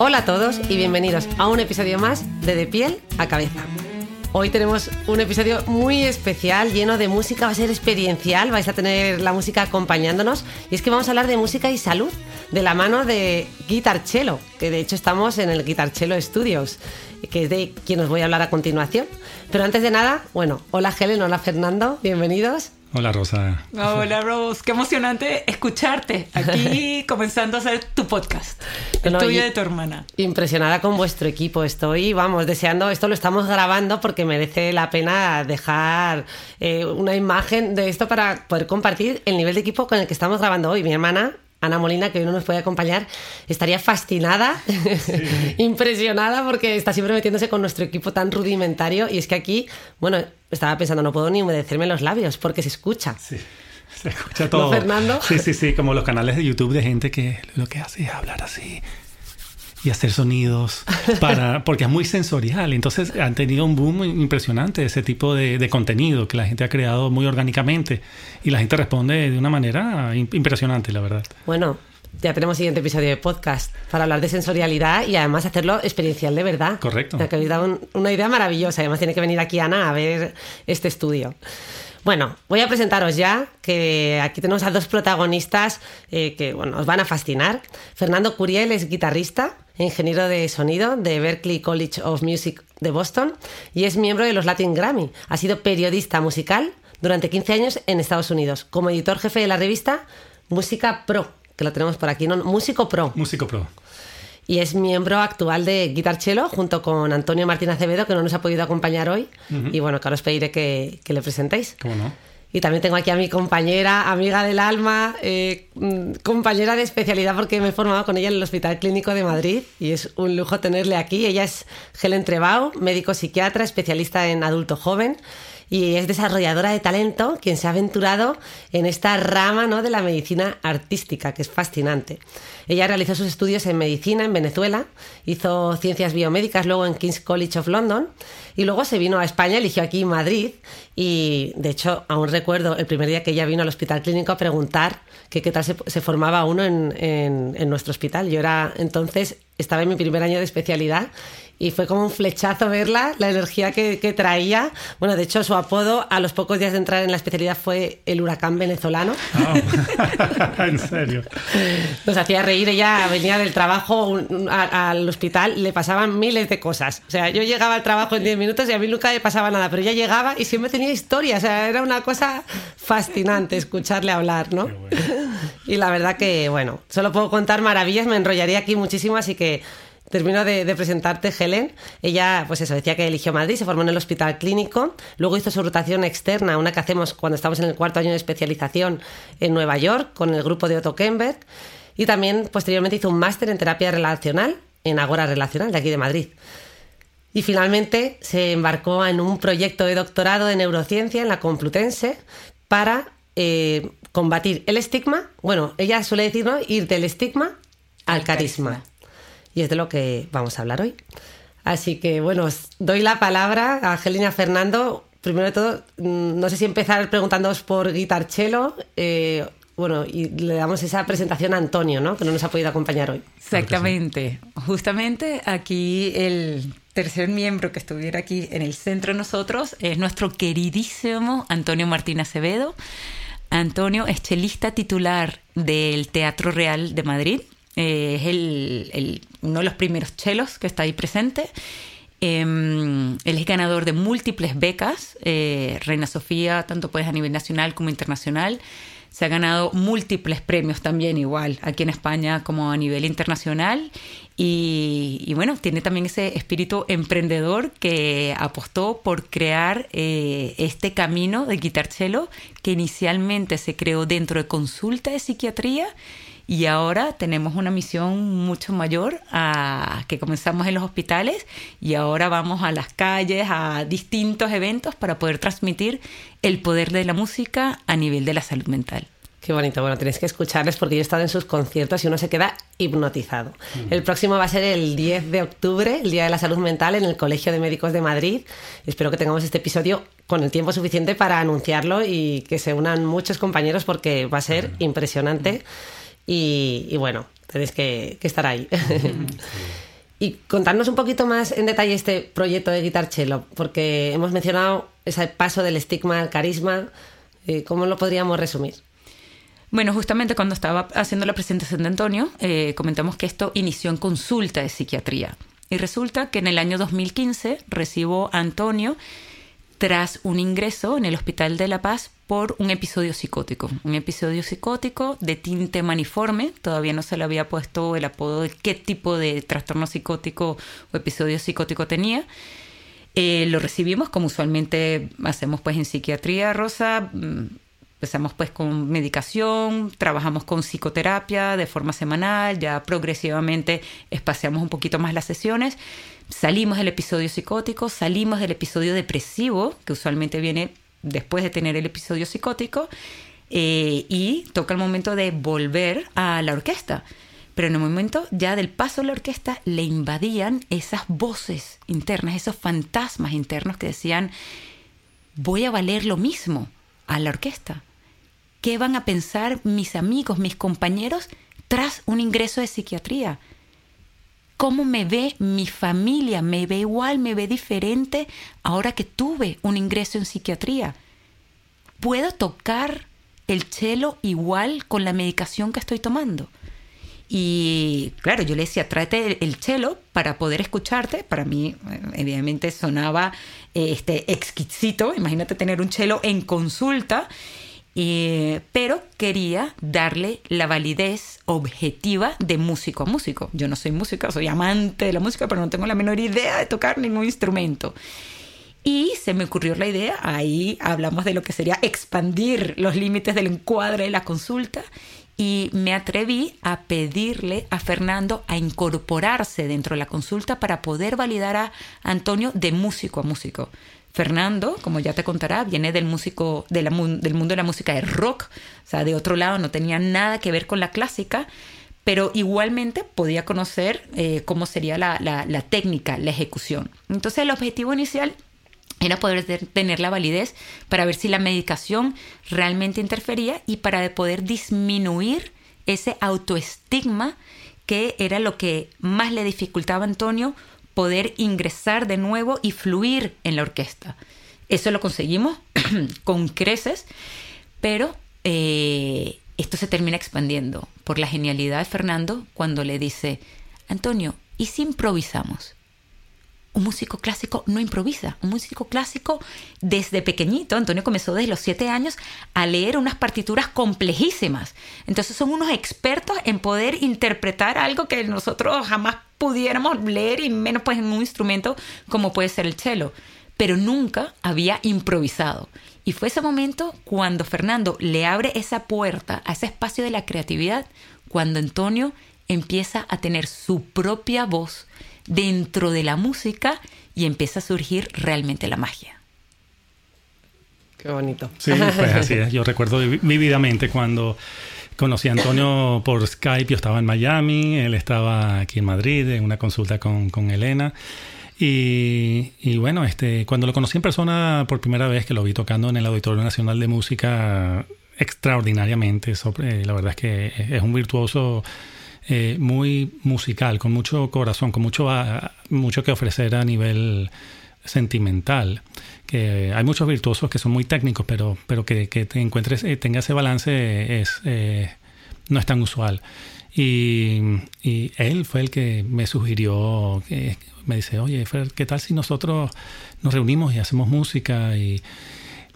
Hola a todos y bienvenidos a un episodio más de De piel a cabeza. Hoy tenemos un episodio muy especial, lleno de música, va a ser experiencial, vais a tener la música acompañándonos y es que vamos a hablar de música y salud de la mano de Guitar Cello, que de hecho estamos en el Guitar Cello Studios, que es de quien os voy a hablar a continuación. Pero antes de nada, bueno, hola Helen, hola Fernando, bienvenidos. Hola Rosa. Hola Rose, qué emocionante escucharte aquí comenzando a hacer tu podcast, el No, tuyo de tu hermana. Impresionada con vuestro equipo, estoy, vamos, deseando, esto lo estamos grabando porque merece la pena dejar eh, una imagen de esto para poder compartir el nivel de equipo con el que estamos grabando hoy. Mi hermana, Ana Molina, que hoy no nos puede acompañar, estaría fascinada, impresionada porque está siempre metiéndose con nuestro equipo tan rudimentario y es que aquí, bueno, estaba pensando, no puedo ni humedecerme los labios porque se escucha. Sí, se escucha todo. Fernando? Sí, sí, sí, como los canales de YouTube de gente que lo que hace es hablar así y hacer sonidos para porque es muy sensorial. Entonces han tenido un boom impresionante ese tipo de, de contenido que la gente ha creado muy orgánicamente y la gente responde de una manera im- impresionante, la verdad. Bueno, ya tenemos siguiente episodio de podcast para hablar de sensorialidad y además hacerlo experiencial de verdad. Correcto. Me habéis dado un- una idea maravillosa. Además tiene que venir aquí Ana a ver este estudio. Bueno, voy a presentaros ya que aquí tenemos a dos protagonistas eh, que bueno, os van a fascinar. Fernando Curiel es guitarrista, ingeniero de sonido de Berklee College of Music de Boston y es miembro de los Latin Grammy. Ha sido periodista musical durante 15 años en Estados Unidos, como editor jefe de la revista Música Pro, que lo tenemos por aquí, ¿no? Músico Pro Músico pro. Y es miembro actual de Guitar Cello junto con Antonio Martín Acevedo, que no nos ha podido acompañar hoy. Y bueno, que ahora os pediré que, que le presentéis. ¿Cómo no? Y también tengo aquí a mi compañera, amiga del alma, eh, mm, compañera de especialidad porque me he formado con ella en el Hospital Clínico de Madrid y es un lujo tenerle aquí. Ella es Helen Trebao, médico psiquiatra, especialista en adulto joven y es desarrolladora de talento quien se ha aventurado en esta rama ¿no? de la medicina artística, que es fascinante. Ella realizó sus estudios en medicina en Venezuela, hizo ciencias biomédicas luego en King's College of London y luego se vino a España, eligió aquí Madrid y de hecho aún recuerdo el primer día que ella vino al hospital clínico a preguntar que qué tal se, formaba uno en, en- en nuestro hospital. Yo era entonces, estaba en mi primer año de especialidad y fue como un flechazo verla, la energía que, que traía. Bueno, de hecho su apodo a los pocos días de entrar en la especialidad fue el huracán venezolano. Ah, en serio. Nos hacía reír, ella venía del trabajo un- un- a- al hospital, le pasaban miles de cosas. O sea, yo llegaba al trabajo en 10 minutos y a mí nunca me pasaba nada, pero ella llegaba y siempre tenía historia. O sea, era una cosa fascinante escucharle hablar, ¿no? Y la verdad que, bueno, solo puedo contar maravillas, me enrollaría aquí muchísimo, así que termino de, de presentarte, Helen. Ella, pues eso, decía que eligió Madrid, se formó en el hospital clínico, luego hizo su rotación externa, una que hacemos cuando estamos en el cuarto año de especialización en Nueva York, con el grupo de Otto Kemberg, y también posteriormente hizo un máster en terapia relacional en Agora Relacional, de aquí de Madrid. Y finalmente se embarcó en un proyecto de doctorado de neurociencia en la Complutense para eh, combatir el estigma. Bueno, ella suele decir, ¿no? Ir del estigma al Al carisma. carisma. Y es de lo que vamos a hablar hoy. Así que, bueno, os doy la palabra a Angelina Fernando. Primero de todo, mm, no sé si empezar preguntándoos por Guitar Cello. eh, bueno, y le damos esa presentación a Antonio, ¿no? Que no nos ha podido acompañar hoy. Exactamente. Justamente aquí el tercer miembro que estuviera aquí en el centro de nosotros es nuestro queridísimo Antonio Martín Acevedo. Antonio es chelista titular del Teatro Real de Madrid. Eh, es el- uno de los primeros chelos que está ahí presente. Eh, él es ganador de múltiples becas, eh, Reina Sofía, tanto pues a nivel nacional como internacional. se ha ganado múltiples premios también igual aquí en España como a nivel internacional y, bueno, tiene también ese espíritu emprendedor que apostó por crear eh, este camino de cello que inicialmente se creó dentro de consulta de psiquiatría y ahora tenemos una misión mucho mayor a que comenzamos en los hospitales y ahora vamos a las calles, a distintos eventos para poder transmitir el poder de la música a nivel de la salud mental. Qué bonito. Bueno, tenéis que escucharles porque yo he estado en sus conciertos y uno se queda hipnotizado. El próximo va a ser el 10 de octubre, el Día de la Salud Mental, en el Colegio de Médicos de Madrid. Espero que tengamos este episodio con el tiempo suficiente para anunciarlo y que se unan muchos compañeros porque va a ser impresionante. Y, bueno, tenéis que, estar ahí. y contarnos un poquito más en detalle este proyecto de Guitar Cello, porque hemos mencionado ese paso del estigma al carisma. Eh, ¿Cómo lo podríamos resumir? Bueno, justamente cuando estaba haciendo la presentación de Antonio, eh, comentamos que esto inició en consulta de psiquiatría. Y resulta que en el año 2015 recibo a Antonio tras un ingreso en el Hospital de La Paz por un episodio psicótico. Un episodio psicótico de tinte maniforme. Todavía no se le había puesto el apodo de qué tipo de trastorno psicótico o episodio psicótico tenía. Eh, lo recibimos como usualmente hacemos pues en psiquiatría, Rosa mm, Empezamos pues con medicación, trabajamos con psicoterapia de forma semanal, ya progresivamente espaciamos un poquito más las sesiones, salimos del episodio psicótico, salimos del episodio depresivo, que usualmente viene después de tener el episodio psicótico, eh, y toca el momento de volver a la orquesta. Pero en el momento ya del paso a la orquesta le invadían esas voces internas, esos fantasmas internos que decían, voy a valer lo mismo a la orquesta ¿Qué van a pensar mis amigos, mis compañeros tras un ingreso de psiquiatría? ¿Cómo me ve mi familia? ¿Me ve igual? ¿Me ve diferente ahora que tuve un ingreso en psiquiatría? ¿Puedo tocar el cello igual con la medicación que estoy tomando? Y claro, yo le decía, tráete el cello para poder escucharte. Para mí, evidentemente, sonaba este, exquisito. Imagínate tener un cello en consulta eh, pero quería darle la validez objetiva de músico a músico. Yo no soy música, soy amante de la música, pero no tengo la menor idea de tocar ningún instrumento. Y se me ocurrió la idea, ahí hablamos de lo que sería expandir los límites del encuadre de la consulta y me atreví a pedirle a Fernando a incorporarse dentro de la consulta para poder validar a Antonio de músico a músico. Fernando, como ya te contará, viene del músico del mundo de la música de rock, o sea, de otro lado no tenía nada que ver con la clásica, pero igualmente podía conocer eh, cómo sería la, la técnica, la ejecución. Entonces el objetivo inicial era poder tener la validez para ver si la medicación realmente interfería y para poder disminuir ese autoestigma que era lo que más le dificultaba a Antonio poder ingresar de nuevo y fluir en la orquesta. Eso lo conseguimos con creces, pero eh, esto se termina expandiendo por la genialidad de Fernando cuando le dice, Antonio, ¿y si improvisamos? Un músico clásico no improvisa. Un músico clásico desde pequeñito, Antonio comenzó desde los siete años a leer unas partituras complejísimas. Entonces son unos expertos en poder interpretar algo que nosotros jamás pudiéramos leer y menos pues en un instrumento como puede ser el cello. Pero nunca había improvisado. Y fue ese momento cuando Fernando le abre esa puerta a ese espacio de la creatividad, cuando Antonio empieza a tener su propia voz dentro de la música y empieza a surgir realmente la magia. Qué bonito. Sí, pues así es. Yo recuerdo vividamente cuando conocí a Antonio por Skype, yo estaba en Miami, él estaba aquí en Madrid en una consulta con, con Elena. Y, y, bueno, este, cuando lo conocí en persona por primera vez, que lo vi tocando en el Auditorio Nacional de Música extraordinariamente, sobre, la verdad es que es un virtuoso eh, muy musical, con mucho corazón, con mucho, mucho que ofrecer a nivel sentimental. Que hay muchos virtuosos que son muy técnicos, pero, pero que, que te encuentres, eh, tenga ese balance es, eh, no es tan usual. Y, y, él fue el que me sugirió, que, me dice, oye, ¿qué tal si nosotros nos reunimos y hacemos música? Y,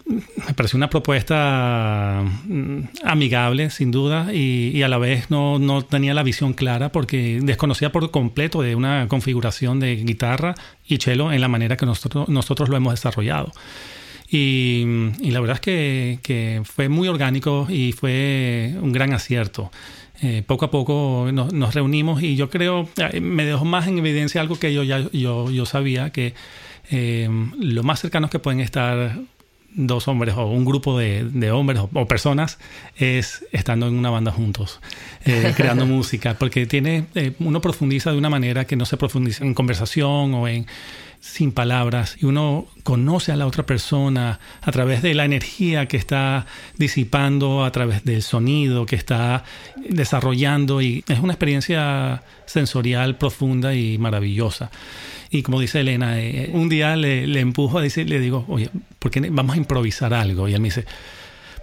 me pareció una propuesta mm, amigable, sin duda, y, a la vez no, no, tenía la visión clara porque desconocía por completo de una configuración de guitarra y cello en la manera que nosotros, nosotros lo hemos desarrollado. Y, la verdad es que, que, fue muy orgánico y fue un gran acierto. Eh, poco a poco nos, reunimos y yo creo, eh, me dejó más en evidencia algo que yo ya yo, yo sabía, que eh, lo más cercanos que pueden estar dos hombres o un grupo de, de hombres o, personas es estando en una banda juntos, eh, creando música, porque tiene, eh, uno profundiza de una manera que no se profundiza en conversación o en sin palabras y uno conoce a la otra persona a través de la energía que está disipando, a través del sonido que está desarrollando y es una experiencia sensorial profunda y maravillosa. Y como dice Elena, eh, un día le, le empujo a decir, le digo, oye, ¿por qué vamos a improvisar algo? Y él me dice,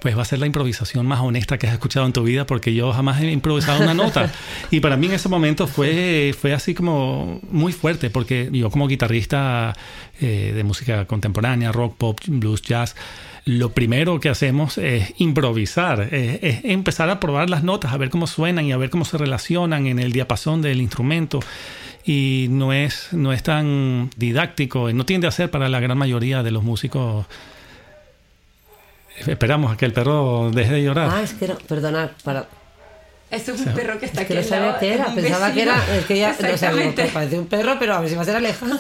pues va a ser la improvisación más honesta que has escuchado en tu vida porque yo jamás he improvisado una nota. Y para mí en ese momento fue, fue así como muy fuerte porque yo como guitarrista eh, de música contemporánea, rock, pop, blues, jazz, lo primero que hacemos es improvisar, es, es, empezar a probar las notas, a ver cómo suenan y a ver cómo se relacionan en el diapasón del instrumento y no es, no es tan didáctico, no tiende a ser para la gran mayoría de los músicos. Esperamos a que el perro deje de llorar. Ah, es que no, perdonad, para, eso es un perro que está aquí. Que no sabía qué era, pensaba que era. Es que ya no sabía, pues parece un perro, pero a ver si va a ser Alejandro.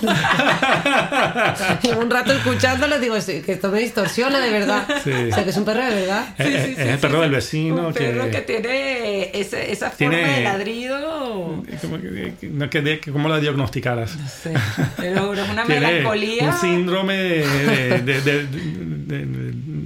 y un rato escuchándolo digo, que esto me distorsiona de verdad. O sea, que es un perro de verdad. Sí, es, el perro del vecino. Un perro que, tiene esa, esa forma de ladrido. ¿Cómo la diagnosticaras? No sé. Pero es una melancolía. Un síndrome de, de, de, de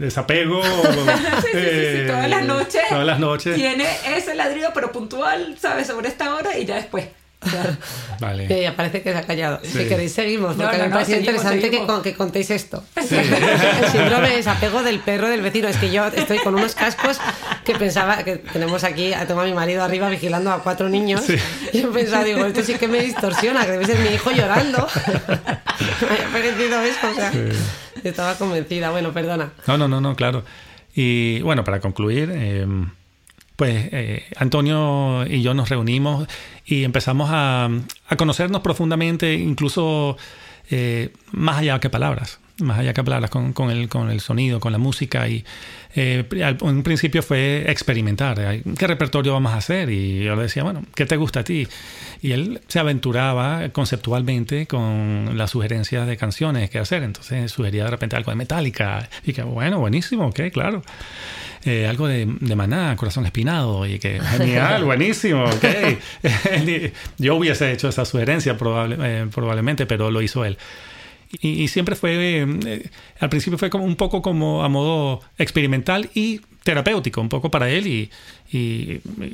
desapego. sí, sí, sí, todas las noches. Todas las noches. Tiene ese ladrido pero puntual, ¿sabes? Sobre esta hora y ya después. vale. Que ya parece que se ha callado. Si queréis, seguimos, porque me parece interesante Que, que, contéis esto. el síndrome de desapego del perro del vecino. Es que yo estoy con unos cascos que pensaba que tenemos aquí, tengo a mi marido arriba vigilando a cuatro niños. Y yo pensaba, digo, esto sí que me distorsiona, que debe ser mi hijo llorando. me ha parecido eso, o sea, estaba convencida. Bueno, perdona. No, no, no, no, claro. Y bueno, para concluir. Eh, pues eh, Antonio y yo nos reunimos y empezamos a, conocernos profundamente, incluso eh, más allá que palabras, más allá que palabras, con, con, el, con el sonido, con la música. Y eh, en un principio fue experimentar, ¿qué repertorio vamos a hacer? Y yo le decía, bueno, ¿qué te gusta a ti? Y él se aventuraba conceptualmente con las sugerencias de canciones que hacer. Entonces sugería de repente algo de Metallica. Y que, bueno, buenísimo, ok, claro. Eh, algo de, de, Maná, Corazón Espinado, y que genial, buenísimo, ok. Yo hubiese hecho esa sugerencia probable, eh, probablemente, pero lo hizo él. Y, siempre fue, eh, al principio fue como un poco como a modo experimental y terapéutico, un poco para él y,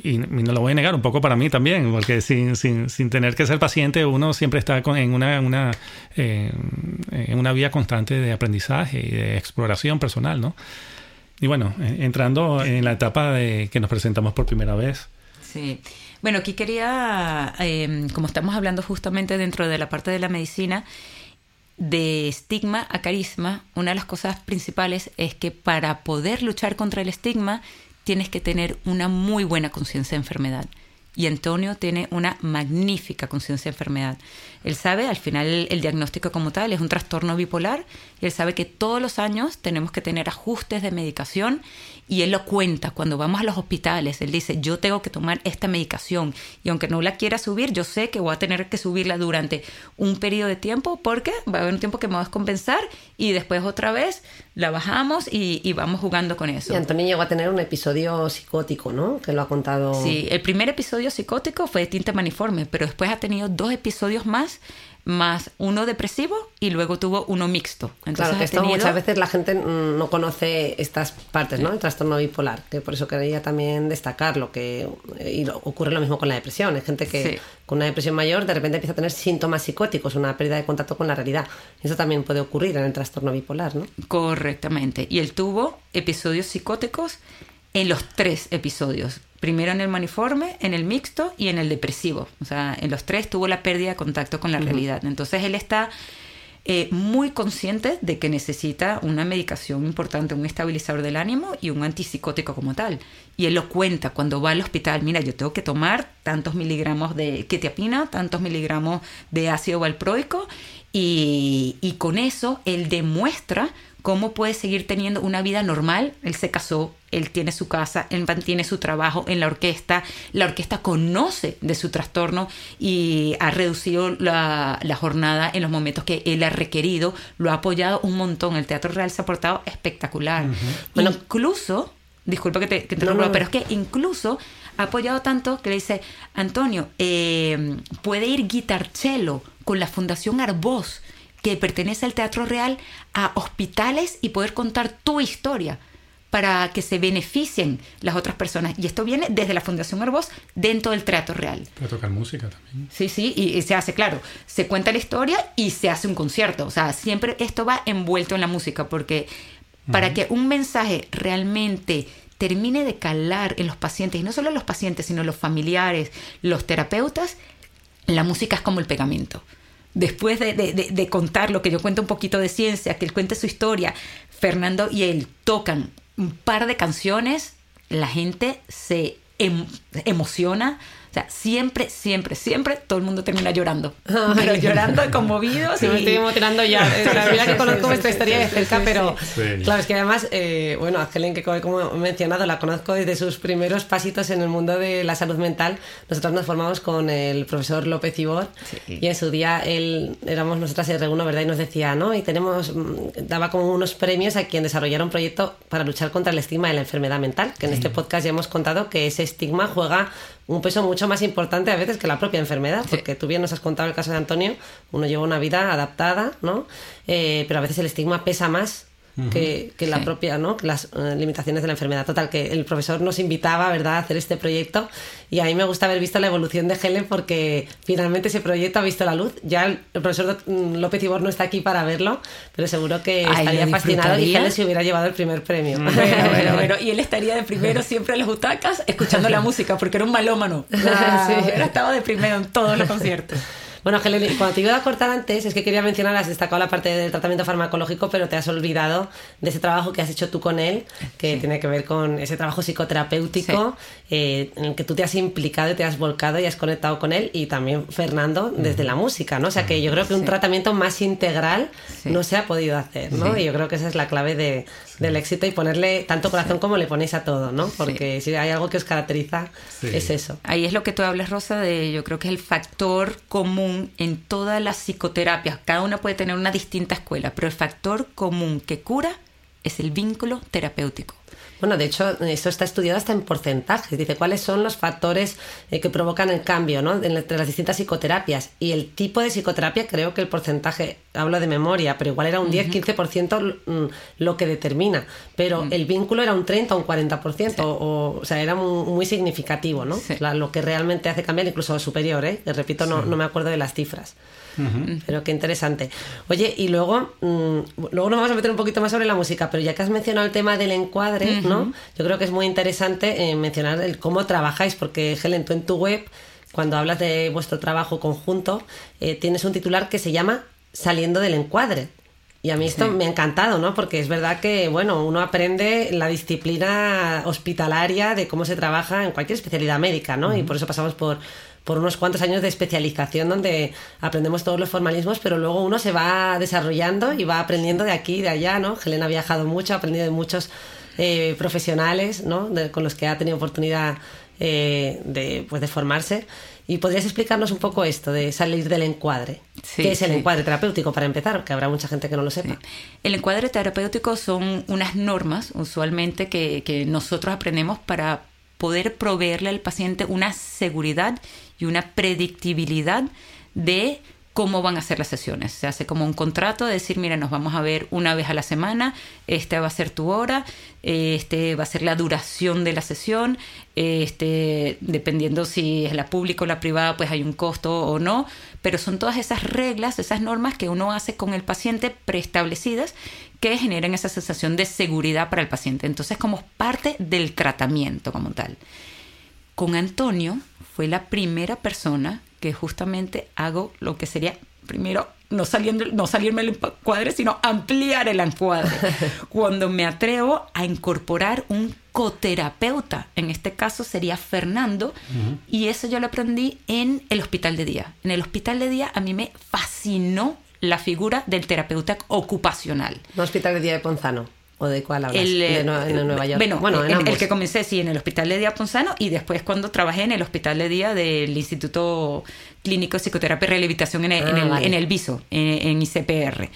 no lo voy a negar, un poco para mí también, porque sin, sin, sin tener que ser paciente uno siempre está en, una, una en una vía constante de aprendizaje y de exploración personal, ¿no? Y bueno, eh, entrando en la etapa de que nos presentamos por primera vez. Sí. Bueno, aquí quería, em, como estamos hablando justamente dentro de la parte de la medicina, de estigma a carisma, una de las cosas principales es que para poder luchar contra el estigma tienes que tener una muy buena conciencia de enfermedad. Y Antonio tiene una magnífica conciencia de enfermedad. Él sabe, al final el diagnóstico como tal es un trastorno bipolar, y él sabe que todos los años tenemos que tener ajustes de medicación y él lo cuenta cuando vamos a los hospitales. Él dice, yo tengo que tomar esta medicación y aunque no la quiera subir, yo sé que voy a tener que subirla durante un periodo de tiempo porque va a haber un tiempo que me va a descompensar y después otra vez la bajamos y, vamos jugando con eso. Y Antonio llegó a tener un episodio psicótico, ¿no? Que lo ha contado. Sí, el primer episodio psicótico fue de tinta maniforme, pero después ha tenido dos episodios más más uno depresivo y luego tuvo uno mixto. Entonces, claro, esto muchas veces la gente no conoce estas partes, ¿no? El trastorno bipolar, que por eso quería también destacar lo que y ocurre lo mismo con la depresión. Hay gente que con una depresión mayor de repente empieza a tener síntomas psicóticos, una pérdida de contacto con la realidad. Eso también puede ocurrir en el trastorno bipolar, ¿no? Correctamente. Y él tuvo episodios psicóticos en los tres episodios primero en el maniforme, en el mixto y en el depresivo. O sea, en los tres tuvo la pérdida de contacto con la realidad. Entonces él está eh, muy consciente de que necesita una medicación importante, un estabilizador del ánimo y un antipsicótico como tal. Y él lo cuenta cuando va al hospital, mira, yo tengo que tomar tantos miligramos de ketiapina, tantos miligramos de ácido valproico y, y con eso él demuestra cómo puede seguir teniendo una vida normal. Él se casó, él tiene su casa, él mantiene su trabajo en la orquesta, la orquesta conoce de su trastorno y ha reducido la, jornada en los momentos que él ha requerido, lo ha apoyado un montón, el Teatro Real se ha portado espectacular. bueno, incluso, disculpa que te, que pero es que incluso ha apoyado tanto que le dice, Antonio, eh, puede ir guitarchelo con la Fundación Arbós que pertenece al Teatro Real a hospitales y poder contar tu historia para que se beneficien las otras personas. Y esto viene desde la Fundación Arbós dentro del Teatro Real. Para tocar música también. Sí, sí, y, se hace, claro, se cuenta la historia y se hace un concierto. O sea, siempre esto va envuelto en la música, porque para que un mensaje realmente termine de calar en los pacientes, y no solo los pacientes, sino los familiares, los terapeutas, la música es como el pegamento después de, contar lo que yo cuento un poquito de ciencia, que él cuente su historia, Fernando y él tocan un par de canciones, la gente se em, emociona, o sea, siempre, siempre, siempre todo el mundo termina llorando. Pero llorando, conmovido. Sí, me estoy emocionando ya. La verdad que conozco esta historia de cerca, pero claro, es que además, eh, bueno, a Helen, que como he mencionado, la conozco desde sus primeros pasitos en el mundo de la salud mental. Nosotros nos formamos con el profesor López Ibor y en su día él, éramos nosotras R1, ¿verdad? Y nos decía, ¿no? Y tenemos, mm, daba como unos premios a quien desarrollara un proyecto para luchar contra el estigma de la enfermedad mental, que en este podcast ya hemos contado que ese estigma juega un peso mucho más importante a veces que la propia enfermedad, porque tú bien nos has contado el caso de Antonio, uno lleva una vida adaptada, ¿no? Eh, pero a veces el estigma pesa más que, la propia, ¿no? las eh, limitaciones de la enfermedad. Total, que el profesor nos invitaba, ¿verdad?, a hacer este proyecto y a mí me gusta haber visto la evolución de Helen porque finalmente ese proyecto ha visto la luz. Ya el, profesor mm, López Ibor no está aquí para verlo, pero seguro que estaría fascinado y Helen se hubiera llevado el primer premio. y él estaría de primero siempre en las butacas escuchando la música porque era un malómano. Ah, sí. Estaba de primero en todos los conciertos. Bueno, Helen, cuando te iba a cortar antes, es que quería mencionar, has destacado la parte del tratamiento farmacológico, pero te has olvidado de ese trabajo que has hecho tú con él, que tiene que ver con ese trabajo psicoterapéutico, eh, en el que tú te has implicado y te has volcado y has conectado con él, y también Fernando desde la música, ¿no? O sea que yo creo que un tratamiento más integral no se ha podido hacer, ¿no? Y yo creo que esa es la clave de, del éxito y ponerle tanto corazón como le ponéis a todo, ¿no? Porque si hay algo que os caracteriza, es eso. Ahí es lo que tú hablas, Rosa, de yo creo que es el factor común en todas las psicoterapias. Cada una puede tener una distinta escuela, pero el factor común que cura es el vínculo terapéutico. Bueno, de hecho, esto está estudiado hasta en porcentajes. Dice cuáles son los factores eh, que provocan el cambio ¿no? entre las distintas psicoterapias. Y el tipo de psicoterapia, creo que el porcentaje, hablo de memoria, pero igual era un 10-15% mm, lo que determina. Pero el vínculo era un 30 o un 40%. O, o, sea, era muy, significativo, ¿no? lo que realmente hace cambiar, incluso superior, ¿eh? Repito, no, no me acuerdo de las cifras. Pero qué interesante. Oye, y luego, mm, luego nos vamos a meter un poquito más sobre la música, pero ya que has mencionado el tema del encuadre, ¿no? Yo creo que es muy interesante eh, mencionar el cómo trabajáis, porque Helen, tú en tu web, cuando hablas de vuestro trabajo conjunto, eh, tienes un titular que se llama Saliendo del encuadre. Y a mí esto me ha encantado, ¿no? Porque es verdad que, bueno, uno aprende la disciplina hospitalaria de cómo se trabaja en cualquier especialidad médica, ¿no? Y por eso pasamos por por unos cuantos años de especialización donde aprendemos todos los formalismos, pero luego uno se va desarrollando y va aprendiendo de aquí y de allá, ¿no? Helena ha viajado mucho, ha aprendido de muchos eh, profesionales, ¿no? con los que ha tenido oportunidad eh, de, pues, de formarse. ¿Y podrías explicarnos un poco esto de salir del encuadre? ¿Qué es el encuadre terapéutico para empezar? Que habrá mucha gente que no lo sepa. El encuadre terapéutico son unas normas, usualmente, que, que nosotros aprendemos para poder proveerle al paciente una seguridad y una predictibilidad de cómo van a ser las sesiones. Se hace como un contrato de decir, mira, nos vamos a ver una vez a la semana, esta va a ser tu hora, este va a ser la duración de la sesión, este, dependiendo si es la pública o la privada, pues hay un costo o no, pero son todas esas reglas, esas normas que uno hace con el paciente preestablecidas que generan esa sensación de seguridad para el paciente. Entonces, como parte del tratamiento como tal. Con Antonio fue la primera persona que justamente hago lo que sería primero no, saliendo, no salirme el encuadre, sino ampliar el encuadre. Cuando me atrevo a incorporar un coterapeuta, en este caso sería Fernando, y eso yo lo aprendí en el hospital de día. En el hospital de día a mí me fascinó la figura del terapeuta ocupacional. ¿Un hospital de día de Ponzano? ¿O de cuál hablas? El, de, eh, Nueva York. Bueno, bueno el, en el, que comencé, sí, en el Hospital de Día Ponzano y después cuando trabajé en el Hospital de Día del Instituto Clínico de Psicoterapia y Rehabilitación en el, Ah, en el, vale. en el VISO, en, en ICPR.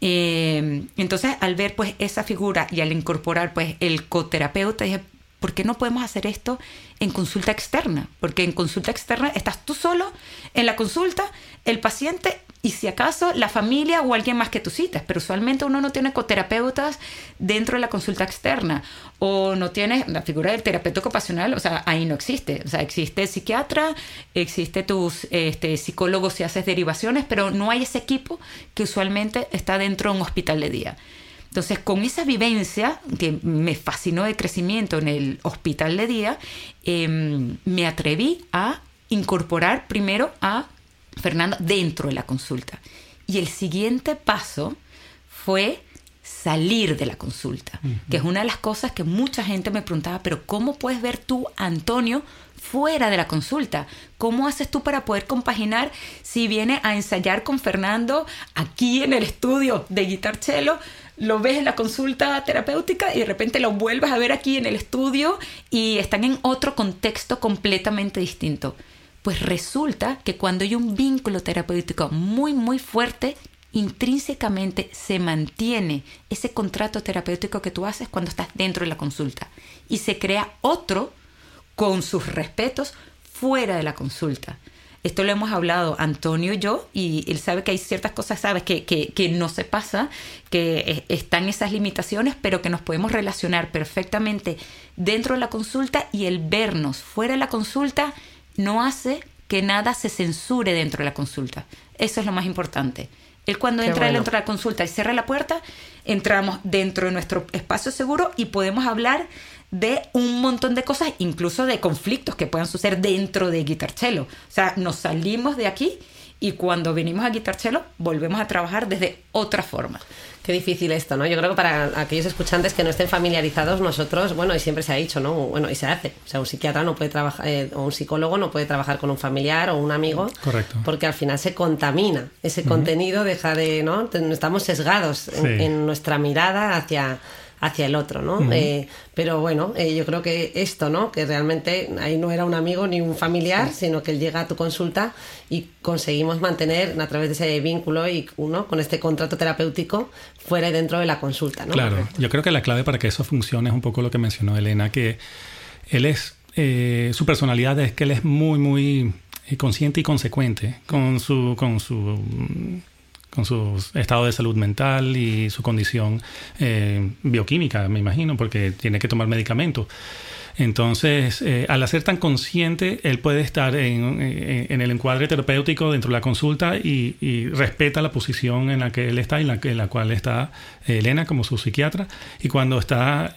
Eh, entonces, al ver pues esa figura y al incorporar pues el coterapeuta, dije, ¿por qué no podemos hacer esto en consulta externa? Porque en consulta externa estás tú solo en la consulta, el paciente y si acaso la familia o alguien más que tú cites, pero usualmente uno no tiene coterapeutas dentro de la consulta externa o no tiene la figura del terapeuta ocupacional, o sea, ahí no existe, o sea, existe el psiquiatra, existe tus este, psicólogos si haces derivaciones, pero no hay ese equipo que usualmente está dentro de un hospital de día. Entonces, con esa vivencia que me fascinó de crecimiento en el hospital de día, eh, me atreví a incorporar primero a Fernando dentro de la consulta. Y el siguiente paso fue salir de la consulta, que es una de las cosas que mucha gente me preguntaba, pero ¿cómo puedes ver tú, Antonio, fuera de la consulta? ¿Cómo haces tú para poder compaginar si viene a ensayar con Fernando aquí en el estudio de Guitar Cello? Lo ves en la consulta terapéutica y de repente lo vuelves a ver aquí en el estudio y están en otro contexto completamente distinto. Pues resulta que cuando hay un vínculo terapéutico muy, muy fuerte, intrínsecamente se mantiene ese contrato terapéutico que tú haces cuando estás dentro de la consulta y se crea otro con sus respetos fuera de la consulta. Esto lo hemos hablado Antonio y yo, y él sabe que hay ciertas cosas, sabes, que, que, que no se pasa, que están esas limitaciones, pero que nos podemos relacionar perfectamente dentro de la consulta y el vernos fuera de la consulta no hace que nada se censure dentro de la consulta. Eso es lo más importante. Él cuando Qué entra bueno. dentro de la consulta y cierra la puerta, entramos dentro de nuestro espacio seguro y podemos hablar de un montón de cosas, incluso de conflictos que puedan suceder dentro de Guitarchelo. O sea, nos salimos de aquí y cuando venimos a Guitarchelo volvemos a trabajar desde otra forma. Qué difícil esto, ¿no? Yo creo que para aquellos escuchantes que no estén familiarizados, nosotros, bueno, y siempre se ha dicho, ¿no? Bueno, y se hace. O sea, un psiquiatra no puede trabajar, eh, o un psicólogo no puede trabajar con un familiar o un amigo. Correcto. Porque al final se contamina. Ese contenido deja de, ¿no? Estamos sesgados en, Sí. en nuestra mirada hacia hacia el otro, ¿no? Eh, pero bueno, eh, yo creo que esto, ¿no? Que realmente ahí no era un amigo ni un familiar, sino que él llega a tu consulta y conseguimos mantener a través de ese vínculo y uno con este contrato terapéutico fuera y dentro de la consulta, ¿no? Claro, yo creo que la clave para que eso funcione es un poco lo que mencionó Elena, que él es, eh, su personalidad es que él es muy, muy consciente y consecuente con su, con su, con su estado de salud mental y su condición eh, bioquímica, me imagino, porque tiene que tomar medicamentos. Entonces, eh, al ser tan consciente, él puede estar en, en- en el encuadre terapéutico dentro de la consulta y, respeta la posición en la que él está y en la, en la cual está Elena como su psiquiatra. Y cuando está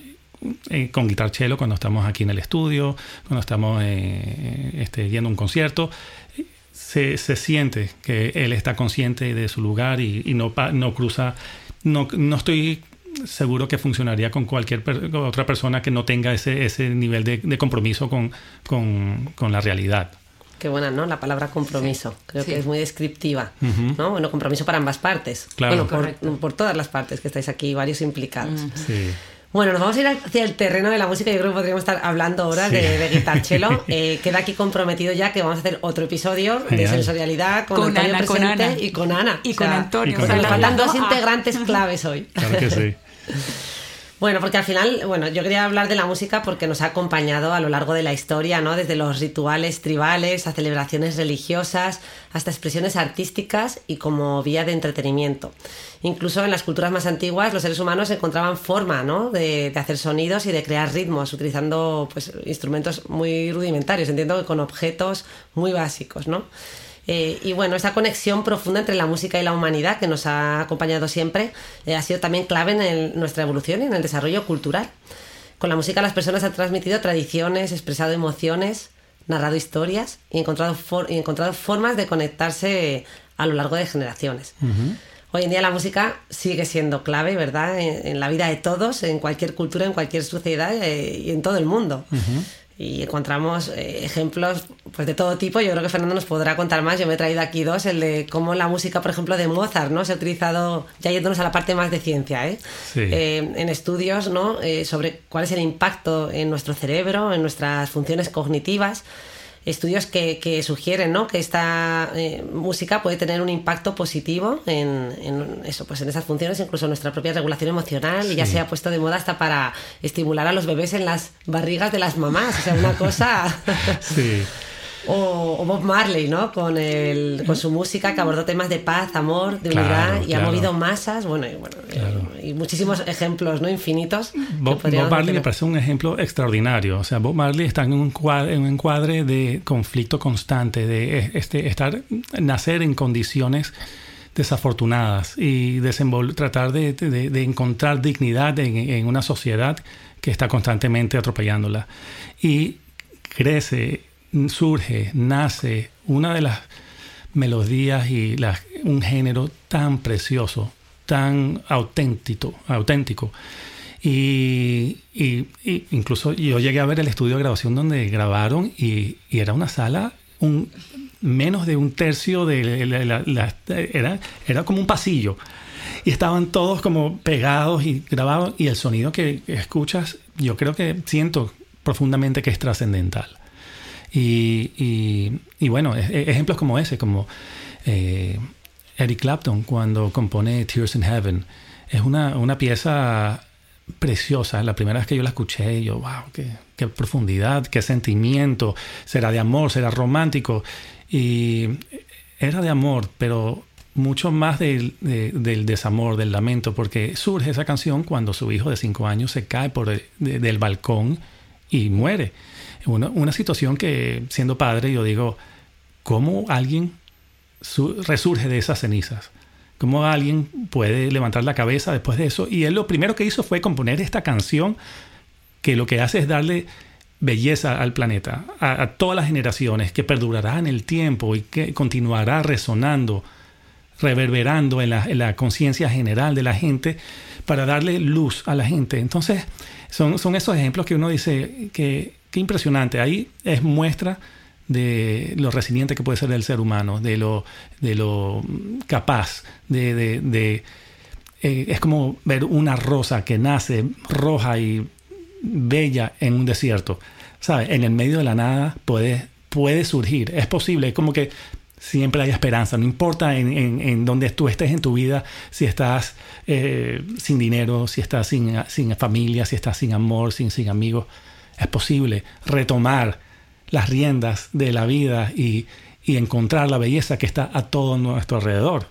eh, con guitarchelo, cuando estamos aquí en el estudio, cuando estamos eh, este, yendo a un concierto, se, se siente que él está consciente de su lugar y, y no, pa- no cruza, no, no estoy seguro que funcionaría con cualquier per- otra persona que no tenga ese, ese nivel de, de compromiso con, con, con la realidad. Qué buena, ¿no? La palabra compromiso. Creo Sí. que es muy descriptiva, Ujú. ¿no? Bueno, compromiso para ambas partes. Claro. Bueno, por, por todas las partes que estáis aquí, varios implicados. Sí. Bueno, nos vamos a ir hacia el terreno de la música. Yo creo que podríamos estar hablando ahora Sí. de, de guitarchelo. Eh, queda aquí comprometido ya que vamos a hacer otro episodio de Genial. sensorialidad con, Con Antonio Ana, con presente Ana. y con Ana. Y con Antonio. Y con o sea, nos faltan dos integrantes claves hoy. Claro que sí. Bueno, porque al final, bueno, yo quería hablar de la música porque nos ha acompañado a lo largo de la historia, ¿no? Desde los rituales tribales a celebraciones religiosas, hasta expresiones artísticas y como vía de entretenimiento. Incluso en las culturas más antiguas los seres humanos encontraban forma, ¿no? De, hacer sonidos y de crear ritmos utilizando pues, instrumentos muy rudimentarios, entiendo que con objetos muy básicos, ¿no? Eh, y bueno, esa conexión profunda entre la música y la humanidad que nos ha acompañado siempre eh, ha sido también clave en nuestra evolución y en el desarrollo cultural. Con la música las personas han transmitido tradiciones, expresado emociones, narrado historias y encontrado, y encontrado formas de conectarse a lo largo de generaciones. Hoy en día la música sigue siendo clave, ¿verdad? En, la vida de todos, en cualquier cultura, en cualquier sociedad eh, y en todo el mundo. Y encontramos eh, ejemplos pues, de todo tipo. Yo creo que Fernando nos podrá contar más. Yo me he traído aquí dos, el de cómo la música, por ejemplo, de Mozart, ¿no? Se ha utilizado, ya yéndonos a la parte más de ciencia, ¿eh? eh en estudios, ¿no? sobre cuál es el impacto en nuestro cerebro, en nuestras funciones cognitivas estudios que, sugieren ¿no? que esta eh, música puede tener un impacto positivo en, eso, pues en esas funciones, incluso en nuestra propia regulación emocional, y ya se ha puesto de moda hasta para estimular a los bebés en las barrigas de las mamás. O sea, una cosa. sí. O, Bob Marley, ¿no? Con, el, con su música que abordó temas de paz, amor, de unidad y ha movido masas. Bueno, y, bueno y, muchísimos ejemplos, ¿no? Infinitos. Bob, Marley me parece un ejemplo extraordinario. O sea, Bob Marley está en un, en un encuadre de conflicto constante, de este, estar, nacer en condiciones desafortunadas y tratar de, de, encontrar dignidad en, en una sociedad que está constantemente atropellándola. Y crece surge, nace una de las melodías y un género tan precioso, tan auténtico, auténtico. Y, incluso yo llegué a ver el estudio de grabación donde grabaron y, era una sala menos de un tercio de la, era, era como un pasillo y estaban todos como pegados y grabados y el sonido que escuchas yo creo que siento profundamente que es trascendental. Y, bueno, e, e, ejemplos como ese, como eh, Eric Clapton cuando compone Tears in Heaven, es una, pieza preciosa. La primera vez que yo la escuché, yo, wow, qué, profundidad, qué sentimiento. Será de amor, será romántico. Y era de amor, pero mucho más del, desamor, del lamento, porque surge esa canción cuando su hijo de cinco años se cae por del balcón y muere una, situación que siendo padre yo digo, ¿cómo alguien resurge de esas cenizas? ¿Cómo alguien puede levantar la cabeza después de eso? Y él lo primero que hizo fue componer esta canción que lo que hace es darle belleza al planeta, a, todas las generaciones, que perdurará en el tiempo y que continuará resonando, reverberando en la, en la conciencia general de la gente para darle luz a la gente. Entonces, son, son esos ejemplos que uno dice que impresionante. Ahí es muestra de lo resiliente que puede ser el ser humano, de lo, de lo capaz, de... eh, es como ver una rosa que nace roja y bella en un desierto. ¿Sabes? En el medio de la nada puede, puede surgir, es posible, es como que siempre hay esperanza, no importa en, en, tú estés en tu vida, si estás eh, sin dinero, si estás sin, sin familia, si estás sin amor, sin, sin amigos, es posible retomar las riendas de la vida y, encontrar la belleza que está a todo nuestro alrededor.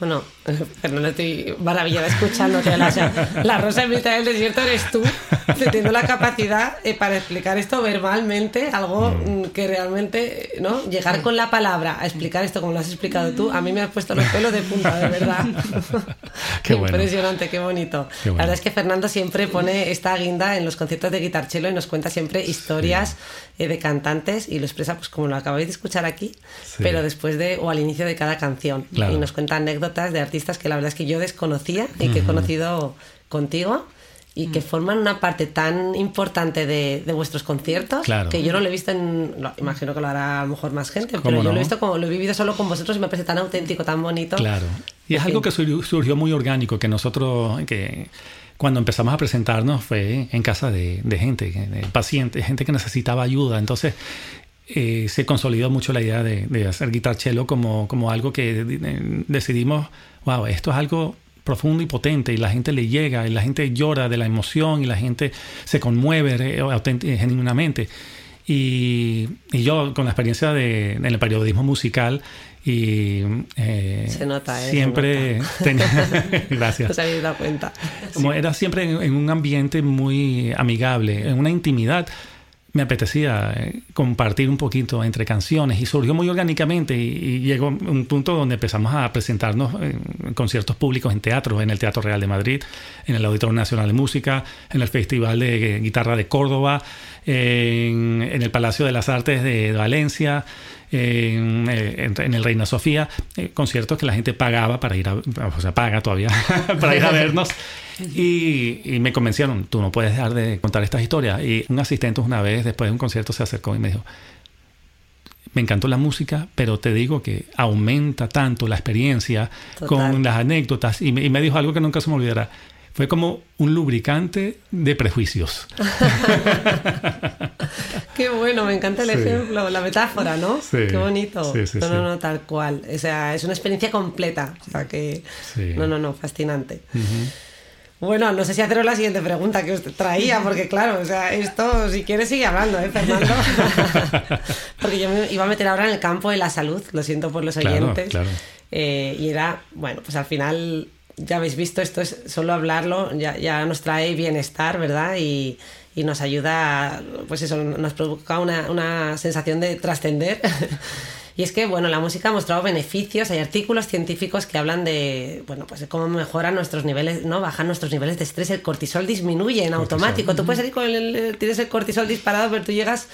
Bueno, pero no estoy maravillada escuchándote. La, la rosa en mitad del desierto eres tú, teniendo la capacidad eh, para explicar esto verbalmente, algo mm. Mm, que realmente, ¿no? Llegar con la palabra a explicar esto como lo has explicado tú, a mí me has puesto los pelos de punta, de verdad. qué Impresionante, qué bonito. La verdad es que Fernando siempre pone esta guinda en los conciertos de guitarchelo y nos cuenta siempre historias eh, de cantantes y lo expresa pues como lo acabáis de escuchar aquí, pero después de o al inicio de cada canción. Y nos cuenta anécdotas de artistas que la verdad es que yo desconocía y que he conocido contigo y que forman una parte tan importante de, vuestros conciertos que yo no lo he visto en. imagino que lo hará a lo mejor más gente, pero yo lo he visto como lo he vivido solo con vosotros y me parece tan auténtico, tan bonito. Claro. Y es algo que surgió muy orgánico, que nosotros. que cuando empezamos a presentarnos fue en casa de, de gente, de pacientes, gente que necesitaba ayuda. Entonces, eh, se consolidó mucho la idea de, hacer guitar cello como, como algo que decidimos, wow, esto es algo profundo y potente y la gente le llega y la gente llora de la emoción y la gente se conmueve genuinamente. Y, y, yo con la experiencia de, en el periodismo musical y eh, se nota, ¿eh? siempre tenía gracias se habéis dado cuenta como era siempre en, un ambiente muy amigable en una intimidad me apetecía eh, compartir un poquito entre canciones y surgió muy orgánicamente y, llegó un punto donde empezamos a presentarnos en conciertos públicos en teatro, en el Teatro Real de Madrid, en el Auditorio Nacional de Música, en el Festival de Guitarra de Córdoba, en, el Palacio de las Artes de Valencia, en, eh, el Reina Sofía, eh, conciertos que la gente pagaba para ir a, o sea, paga todavía para ir a vernos. Y, me convencieron, tú no puedes dejar de contar estas historias. Y un asistente una vez, después de un concierto, se acercó y me dijo, me encantó la música, pero te digo que aumenta tanto la experiencia con las anécdotas. Y me, y me dijo algo que nunca se me olvidará fue como un lubricante de prejuicios. Qué bueno, me encanta el ejemplo, la metáfora, ¿no? Sí. Qué bonito. no, no, no, tal cual. O sea, es una experiencia completa. O sea, que... No, no, no, fascinante. Bueno, no sé si haceros la siguiente pregunta que os traía, porque claro, o sea, esto, si quieres, sigue hablando, ¿eh, Fernando? porque yo me iba a meter ahora en el campo de la salud, lo siento por los oyentes. Claro. Eh, y era, bueno, pues al final ya habéis visto, esto es solo hablarlo, ya, ya nos trae bienestar, ¿verdad? Y, y, nos ayuda, pues eso, nos provoca una, una sensación de trascender. y es que, bueno, la música ha mostrado beneficios, hay artículos científicos que hablan de, bueno, pues de cómo mejoran nuestros niveles, ¿no? Bajan nuestros niveles de estrés, el cortisol disminuye en automático. Tú puedes salir con el, tienes el cortisol disparado, pero tú llegas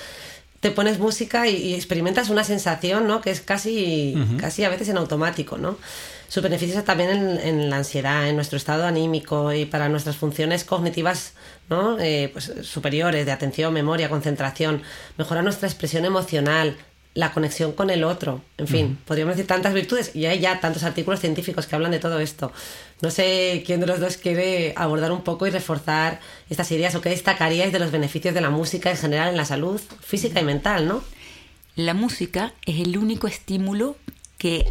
te pones música y, experimentas una sensación, ¿no? Que es casi, casi a veces en automático, ¿no? Sus beneficios también en, la ansiedad, en nuestro estado anímico y para nuestras funciones cognitivas ¿no? Eh, pues, superiores de atención, memoria, concentración. Mejora nuestra expresión emocional, la conexión con el otro. En fin, podríamos decir tantas virtudes y hay ya tantos artículos científicos que hablan de todo esto. No sé quién de los dos quiere abordar un poco y reforzar estas ideas o qué destacaríais de los beneficios de la música en general en la salud física y mental, ¿no? La música es el único estímulo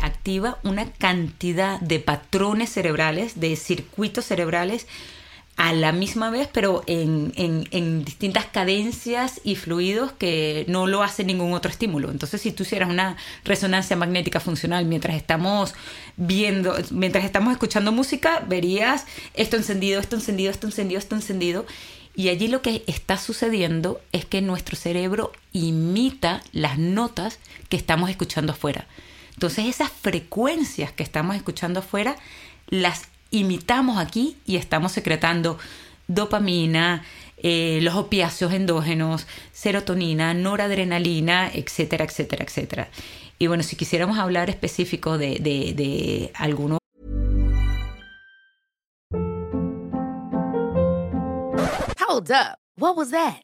activa una cantidad de patrones cerebrales, de circuitos cerebrales a la misma vez, pero en, en, distintas cadencias y fluidos que no lo hace ningún otro estímulo. Entonces, si tú hicieras una resonancia magnética funcional mientras estamos viendo, mientras estamos escuchando música, verías esto encendido, esto encendido, esto encendido, esto encendido. Y allí lo que está sucediendo es que nuestro cerebro imita las notas que estamos escuchando afuera. Entonces esas frecuencias que estamos escuchando afuera las imitamos aquí y estamos secretando dopamina, eh, los opiáceos endógenos, serotonina, noradrenalina, etcétera, etcétera, etcétera. Y bueno, si quisiéramos hablar específico de, de, de algunos... Hold up. What was that?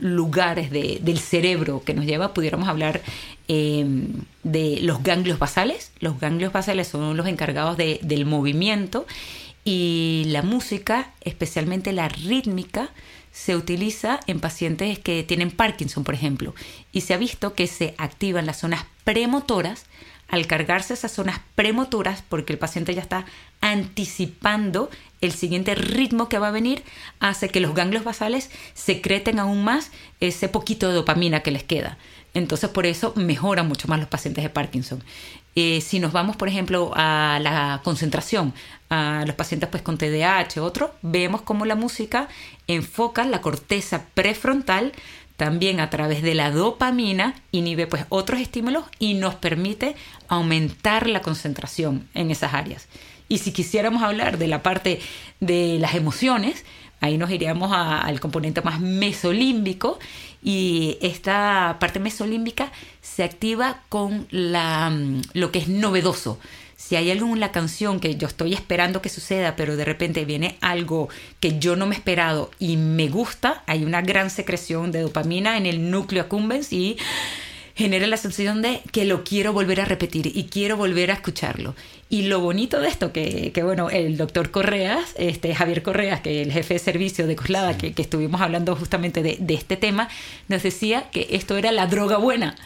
Lugares de, del cerebro que nos lleva, pudiéramos hablar eh, de los ganglios basales. Los ganglios basales son los encargados de, del movimiento y la música, especialmente la rítmica, se utiliza en pacientes que tienen Parkinson, por ejemplo, y se ha visto que se activan las zonas premotoras al cargarse esas zonas premotoras, porque el paciente ya está anticipando el siguiente ritmo que va a venir, hace que los ganglios basales secreten aún más ese poquito de dopamina que les queda. Entonces por eso mejoran mucho más los pacientes de Parkinson. Eh, si nos vamos, por ejemplo, a la concentración, a los pacientes pues, con TDAH, otro, vemos cómo la música enfoca la corteza prefrontal también a través de la dopamina inhibe pues otros estímulos y nos permite aumentar la concentración en esas áreas. Y si quisiéramos hablar de la parte de las emociones, Ahí nos iríamos al componente más mesolímbico y esta parte mesolímbica se activa con la, mm, lo que es novedoso. Si hay algo en la canción que yo estoy esperando que suceda, pero de repente viene algo que yo no me he esperado y me gusta, hay una gran secreción de dopamina en el núcleo accumbens y genera la sensación de que lo quiero volver a repetir y quiero volver a escucharlo. Y lo bonito de esto, que, que bueno, el doctor Correas, este, Javier Correas, que es el jefe de servicio de Coslada, que, que estuvimos hablando justamente de, de este tema, nos decía que esto era la droga buena,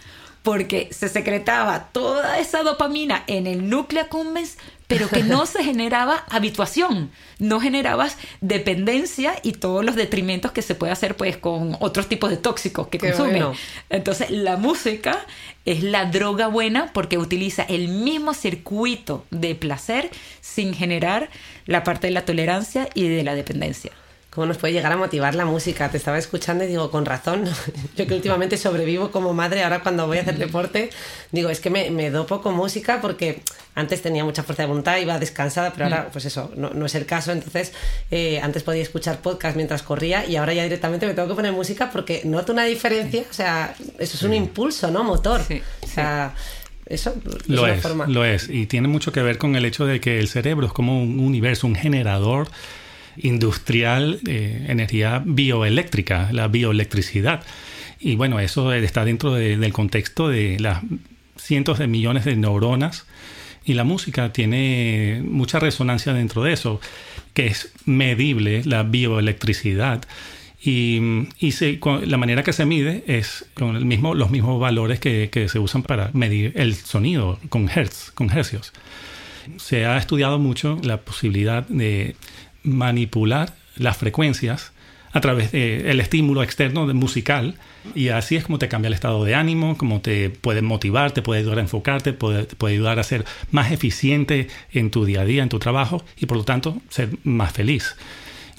porque se secretaba toda esa dopamina en el núcleo accumbens, pero que no se generaba habituación, no generabas dependencia y todos los detrimentos que se puede hacer pues con otros tipos de tóxicos que Qué consumen. bueno. Entonces, la música es la droga buena porque utiliza el mismo circuito de placer sin generar la parte de la tolerancia y de la dependencia. ¿Cómo nos puede llegar a motivar la música? Te estaba escuchando y digo, con razón. Yo que últimamente sobrevivo como madre, ahora cuando voy a hacer deporte, digo, es que me, me dopo con música porque antes tenía mucha fuerza de voluntad, iba descansada, pero ahora, pues eso, no, no es el caso. Entonces, eh, antes podía escuchar podcast mientras corría y ahora ya directamente me tengo que poner música porque noto una diferencia. O sea, eso es un impulso, ¿no? Motor. Sí, o sea, eso es Lo una es, forma. lo es. Y tiene mucho que ver con el hecho de que el cerebro es como un universo, un generador industrial de energía bioeléctrica, la bioelectricidad. Y bueno, eso está dentro de- del contexto de las cientos de millones de neuronas y la música tiene mucha resonancia dentro de eso, que es medible la bioelectricidad. Y, y se- la manera que se mide es con el mismo, los mismos valores que, que se usan para medir el sonido con hertz, con hercios. Se ha estudiado mucho la posibilidad de manipular las frecuencias a través del estímulo externo de musical y así es como te cambia el estado de ánimo, como te puede motivar, te puede ayudar a enfocarte, puede, te puede ayudar a ser más eficiente en tu día a día, en tu trabajo y por lo tanto ser más feliz.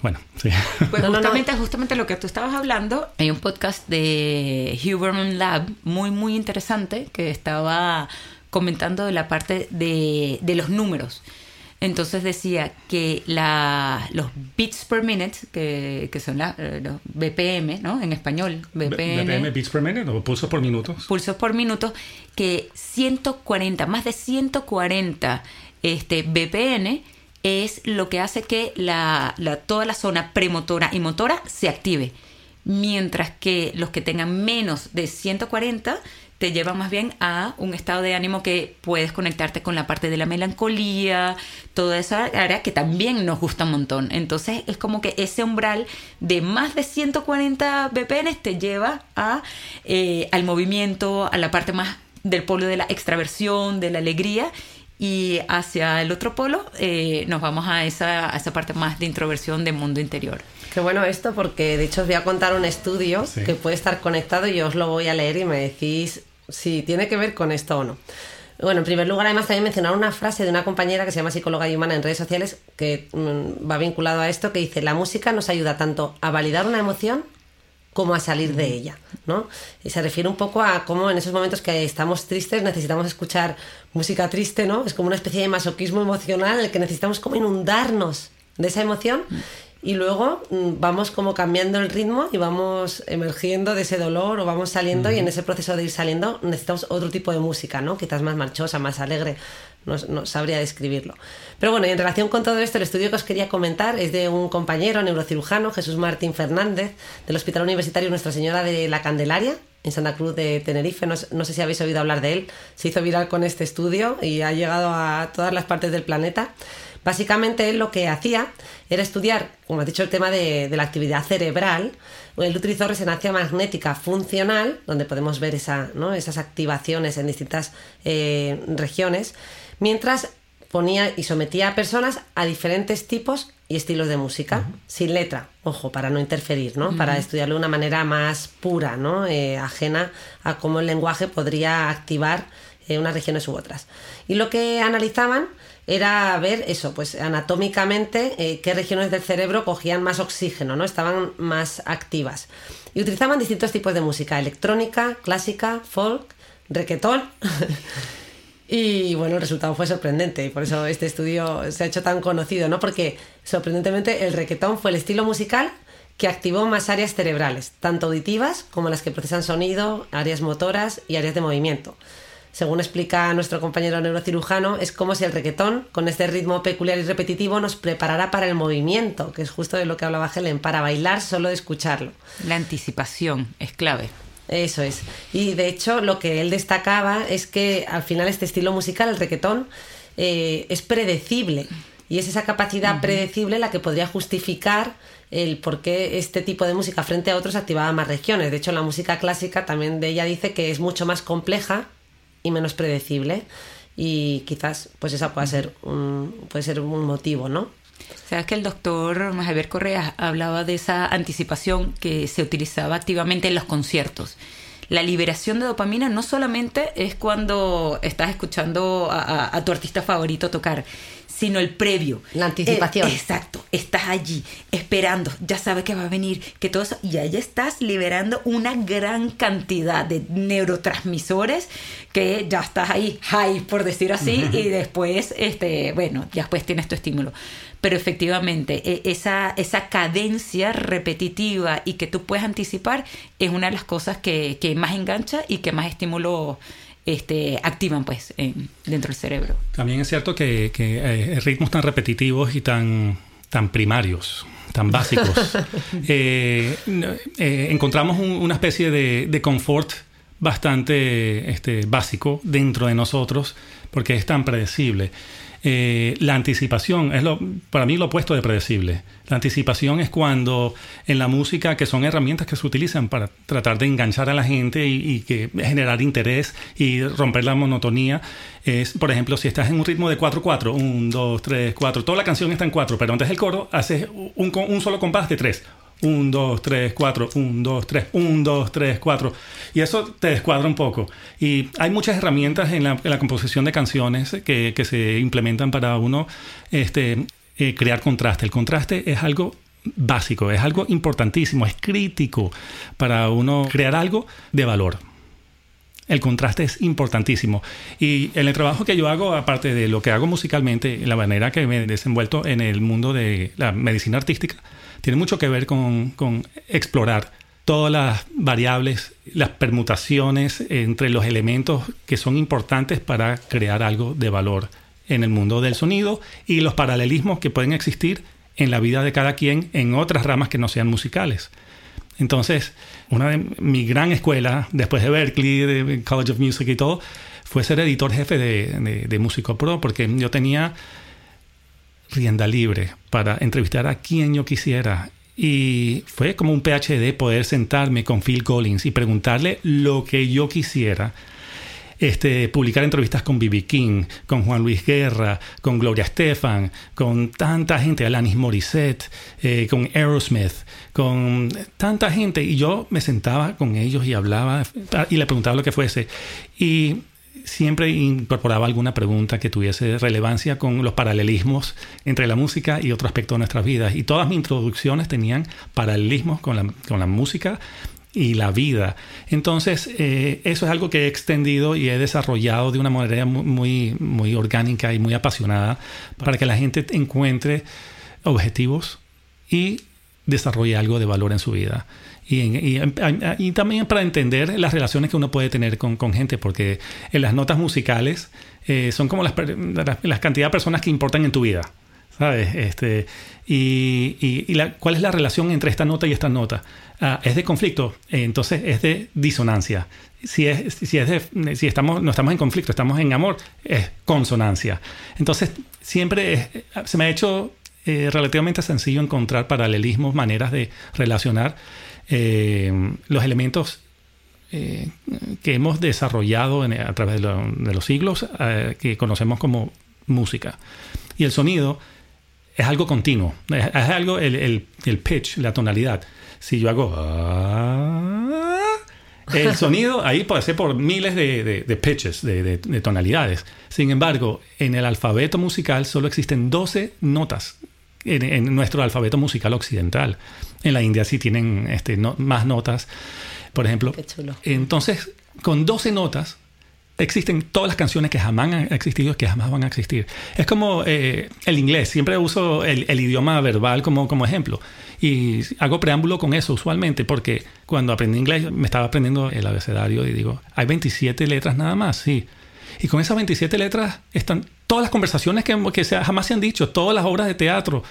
Bueno, sí. Pues justamente, justamente lo que tú estabas hablando, hay un podcast de Huberman Lab muy, muy interesante que estaba comentando de la parte de, de los números. Entonces decía que la, los beats per minute, que, que son la- eh, los BPM, ¿no? En español, BPM, BPM beats per minute o pulsos por minutos. pulsos por minuto, que 140, más de 140 este, BPN es lo que hace que la, la- toda la zona premotora y motora se active. Mientras que los que tengan menos de 140 te llevan más bien a un estado de ánimo que puedes conectarte con la parte de la melancolía, toda esa área que también nos gusta un montón. Entonces es como que ese umbral de más de 140 BPM te lleva a, eh, al movimiento, a la parte más del polo de la extraversión, de la alegría. Y hacia el otro polo eh, nos vamos a esa, a esa parte más de introversión del mundo interior. Qué bueno esto porque de hecho os voy a contar un estudio Sí. que puede estar conectado y yo os lo voy a leer y me decís si tiene que ver con esto o no. Bueno, en primer lugar, además también mencionar una frase de una compañera que se llama psicóloga y humana en redes sociales que mm, va vinculado a esto que dice la música nos ayuda tanto a validar una emoción como a salir de ella, ¿no? Y se refiere un poco a cómo en esos momentos que estamos tristes necesitamos escuchar música triste, ¿no? Es como una especie de masoquismo emocional en el que necesitamos como inundarnos de esa emoción y luego mm, vamos como cambiando el ritmo y vamos emergiendo de ese dolor o vamos saliendo y en ese proceso de ir saliendo necesitamos otro tipo de música, ¿no? Quizás más marchosa, más alegre, no, no sabría describirlo. Pero bueno, y en relación con todo esto, el estudio que os quería comentar es de un compañero neurocirujano, Jesús Martín Fernández, del Hospital Universitario Nuestra Señora de la Candelaria, en Santa Cruz de Tenerife. No, no sé si habéis oído hablar de él. Se hizo viral con este estudio y ha llegado a todas las partes del planeta. Básicamente él lo que hacía era estudiar, como has dicho, el tema de, de la actividad cerebral. Él utilizó resonancia magnética funcional, donde podemos ver esa, ¿no? esas activaciones en distintas eh, regiones, mientras ponía y sometía a personas a diferentes tipos y estilos de música, sin letra, ojo, para no interferir, ¿no? Para estudiarlo de una manera más pura, ¿no? Eh, ajena a cómo el lenguaje podría activar eh, unas regiones u otras. Y lo que analizaban era ver eso, pues anatómicamente eh, qué regiones del cerebro cogían más oxígeno, ¿no? Estaban más activas. Y utilizaban distintos tipos de música, electrónica, clásica, folk, reggaetón. Y bueno, el resultado fue sorprendente y por eso este estudio se ha hecho tan conocido, ¿no? Porque sorprendentemente el reggaetón fue el estilo musical que activó más áreas cerebrales, tanto auditivas como las que procesan sonido, áreas motoras y áreas de movimiento. Según explica nuestro compañero neurocirujano, es como si el reggaetón, con este ritmo peculiar y repetitivo, nos preparara para el movimiento, que es justo de lo que hablaba Helen, para bailar solo de escucharlo. La anticipación es clave. Eso es. Y de hecho, lo que él destacaba es que al final este estilo musical, el reggaetón, eh, es predecible. Y es esa capacidad predecible la que podría justificar el por qué este tipo de música frente a otros activaba más regiones. De hecho, la música clásica también de ella dice que es mucho más compleja y menos predecible. Y quizás, pues esa pueda ser puede ser un motivo, ¿no? Sabes que el doctor Javier Correa hablaba de esa anticipación que se utilizaba activamente en los conciertos. La liberación de dopamina no solamente es cuando estás escuchando a tu artista favorito tocar, sino el previo. La anticipación. Eh, exacto. Estás allí esperando, ya sabes que va a venir, que todo eso, y ahí estás liberando una gran cantidad de neurotransmisores que ya estás ahí high, por decir así, y después, este, bueno, ya después tienes tu estímulo. Pero efectivamente, e, esa, esa cadencia repetitiva y que tú puedes anticipar es una de las cosas que, que más engancha y que más estímulo este, activan pues dentro del cerebro. También es cierto que, eh, ritmos tan repetitivos y tan, tan primarios, tan básicos, eh, eh, encontramos una especie de, de confort bastante este, básico dentro de nosotros porque es tan predecible. Eh, la anticipación es lo, para mí lo opuesto de predecible. La anticipación es cuando en la música, que son herramientas que se utilizan para tratar de enganchar a la gente y, que generar interés y romper la monotonía, es, por ejemplo, si estás en un ritmo de 4-4, 1, 2, 3, 4, toda la canción está en 4, pero antes del coro haces un, un solo compás de 3 1, 2, 3, 4, 1, 2, 3, 1, 2, 3, 4. Y eso te descuadra un poco. Y hay muchas herramientas en la, en la composición de canciones que, que, se implementan para uno este, eh, crear contraste. El contraste es algo básico, es algo importantísimo, es crítico para uno crear algo de valor. El contraste es importantísimo. Y en el trabajo que yo hago, aparte de lo que hago musicalmente, la manera que me he desenvuelto en el mundo de la medicina artística, tiene mucho que ver con, explorar todas las variables, las permutaciones entre los elementos que son importantes para crear algo de valor en el mundo del sonido y los paralelismos que pueden existir en la vida de cada quien en otras ramas que no sean musicales. Entonces, una de mi gran escuela, después de Berkeley, de College of Music y todo, fue ser editor jefe de, de Músico Pro, porque yo tenía rienda libre para entrevistar a quien yo quisiera. Y fue como un PhD poder sentarme con Phil Collins y preguntarle lo que yo quisiera. Este, publicar entrevistas con B.B. King, con Juan Luis Guerra, con Gloria Estefan, con tanta gente, Alanis Morissette, eh, con Aerosmith, con tanta gente. Y yo me sentaba con ellos y hablaba y le preguntaba lo que fuese. Y siempre incorporaba alguna pregunta que tuviese relevancia con los paralelismos entre la música y otro aspecto de nuestras vidas. Y todas mis introducciones tenían paralelismos con la, con la música y la vida. Entonces, eh, eso es algo que he extendido y he desarrollado de una manera muy, muy orgánica y muy apasionada para que la gente encuentre objetivos y desarrolle algo de valor en su vida. Y, también para entender las relaciones que uno puede tener con, gente, porque en las notas musicales eh, son como las, las, cantidad de personas que importan en tu vida. ¿Sabes? Este, y, cuál es la relación entre esta nota y esta nota. Ah, es de conflicto, entonces es de disonancia. Si, es, si, es de, si estamos, no estamos en conflicto, estamos en amor, es consonancia. Entonces, siempre se me ha hecho eh, relativamente sencillo encontrar paralelismos, maneras de relacionar eh, los elementos eh, que hemos desarrollado a través de, los siglos, que conocemos como música. Y el sonido es algo continuo, es, algo, el, pitch, la tonalidad. Si yo hago... Ah, el sonido ahí puede ser por miles de, pitches, de, tonalidades. Sin embargo, en el alfabeto musical solo existen 12 notas en, nuestro alfabeto musical occidental. En la India sí tienen este, más notas, por ejemplo. Entonces, con 12 notas, existen todas las canciones que jamás han existido y que jamás van a existir. Es como eh, el inglés, siempre uso el, el, idioma verbal como, como ejemplo. Y hago preámbulo con eso usualmente, porque cuando aprendí inglés me estaba aprendiendo el abecedario y digo, hay 27 letras nada más, sí. Y con esas 27 letras están todas las conversaciones que, que se, jamás se han dicho, todas las obras de teatro,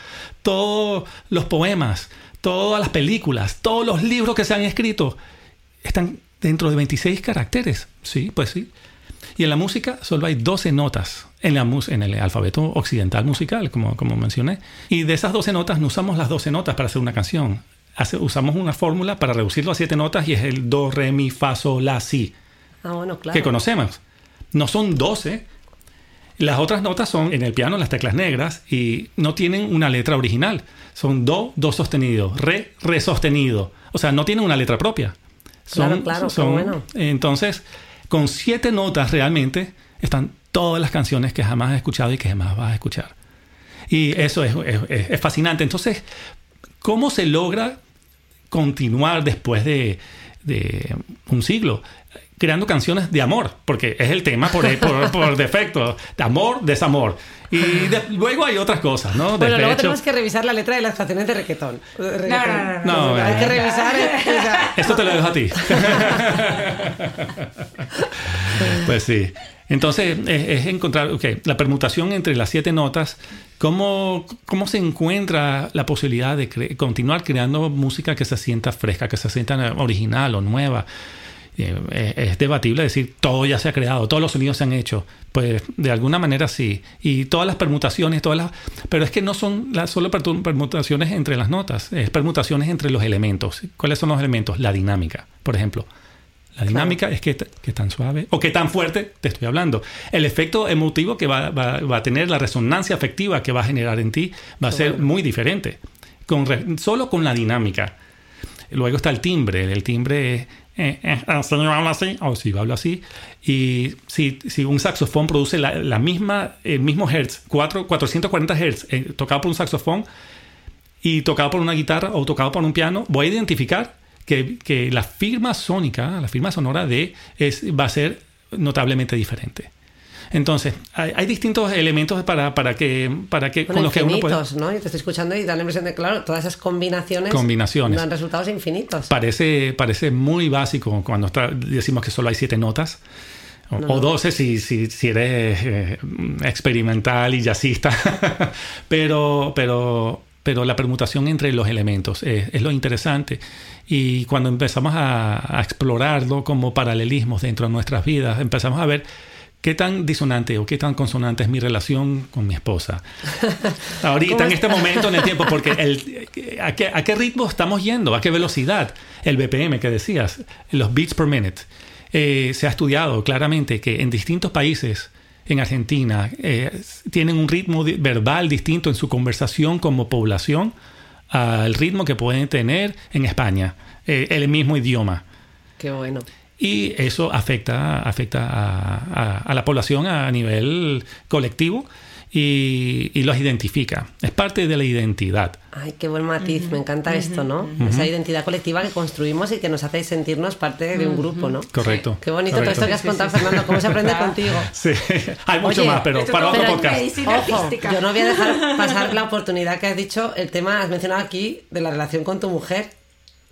todos los poemas, todas las películas, todos los libros que se han escrito, están dentro de 26 caracteres. Sí, pues sí. Y en la música solo hay 12 notas en, la, en el alfabeto occidental musical, como, como mencioné. Y de esas 12 notas no usamos las 12 notas para hacer una canción. Hace, usamos una fórmula para reducirlo a 7 notas y es el do, re, mi, fa, sol, la, si. Ah, bueno, claro. Que conocemos. No son 12. Las otras notas son en el piano las teclas negras y no tienen una letra original. Son do, do sostenido, re, re sostenido. O sea, no tienen una letra propia. Son, claro, claro, son, bueno. Entonces, con siete notas realmente están todas las canciones que jamás has escuchado y que jamás vas a escuchar. Y eso es, es, es fascinante. Entonces, ¿cómo se logra continuar después de, de un siglo? Creando canciones de amor, porque es el tema por, por, por defecto, de amor, desamor. Y de, luego hay otras cosas, ¿no? Bueno, luego tenemos que revisar la letra de las canciones de reggaetón. De reggaetón. no, no, no. Hay No, que no. revisar. eh, Esto te lo dejo a ti. pues sí. Entonces, es, es encontrar, ok, la permutación entre las siete notas, ¿cómo, cómo se encuentra la posibilidad de cre- continuar creando música que se sienta fresca, que se sienta original o nueva? Eh, es, debatible decir todo ya se ha creado, todos los sonidos se han hecho. Pues de alguna manera sí. Y todas las permutaciones, todas las. Pero es que no son las solo permutaciones entre las notas, es permutaciones entre los elementos. ¿Cuáles son los elementos? La dinámica, por ejemplo. La dinámica es que, que tan suave o que tan fuerte te estoy hablando. El efecto emotivo que va, va- va a tener, la resonancia afectiva que va a generar en ti, va a ser muy diferente. Con solo con la dinámica. Luego está el timbre. El timbre es. Eh, eh, ah, así, o si yo hablo así. Y si, si un saxofón produce la, la misma, el mismo hertz, cuatro- 440 hertz, eh, tocado por un saxofón y tocado por una guitarra o tocado por un piano, voy a identificar que, que la firma sónica, la firma sonora de es, va a ser notablemente diferente. Entonces, hay, hay distintos elementos para, para que, para que Bueno, con los que uno puede... infinitos, ¿no? Y te estoy escuchando y da la impresión de, claro, todas esas combinaciones, Combinaciones. dan resultados infinitos. Parece, parece muy básico cuando está- decimos que solo hay siete notas. O, No, o no. 12 si, si, si eres eh, experimental y jazzista. pero, pero, pero la permutación entre los elementos es, es lo interesante. Y cuando empezamos a, a explorarlo como paralelismos dentro de nuestras vidas, empezamos a ver qué tan disonante o qué tan consonante es mi relación con mi esposa. Ahorita, en este momento en el tiempo, porque el, ¿a, qué, ¿a qué ritmo estamos yendo? ¿A qué velocidad? El BPM que decías, los beats per minute. Eh, se ha estudiado claramente que en distintos países, en Argentina, eh, tienen un ritmo verbal distinto en su conversación como población al ritmo que pueden tener en España, eh, el mismo idioma. Qué bueno. Y eso afecta, afecta a, a- a la población a nivel colectivo y, y los identifica. Es parte de la identidad. Ay, qué buen matiz, me encanta esto, ¿no? Esa identidad colectiva que construimos y que nos hace sentirnos parte de un grupo, ¿no? Correcto. Qué bonito todo esto que has contado, Fernando, cómo se aprende contigo. Sí, hay mucho Oye, más, pero para otro pero- podcast. Ojo, artística. yo no voy a dejar pasar la oportunidad que has dicho, el tema, has mencionado aquí, de la relación con tu mujer.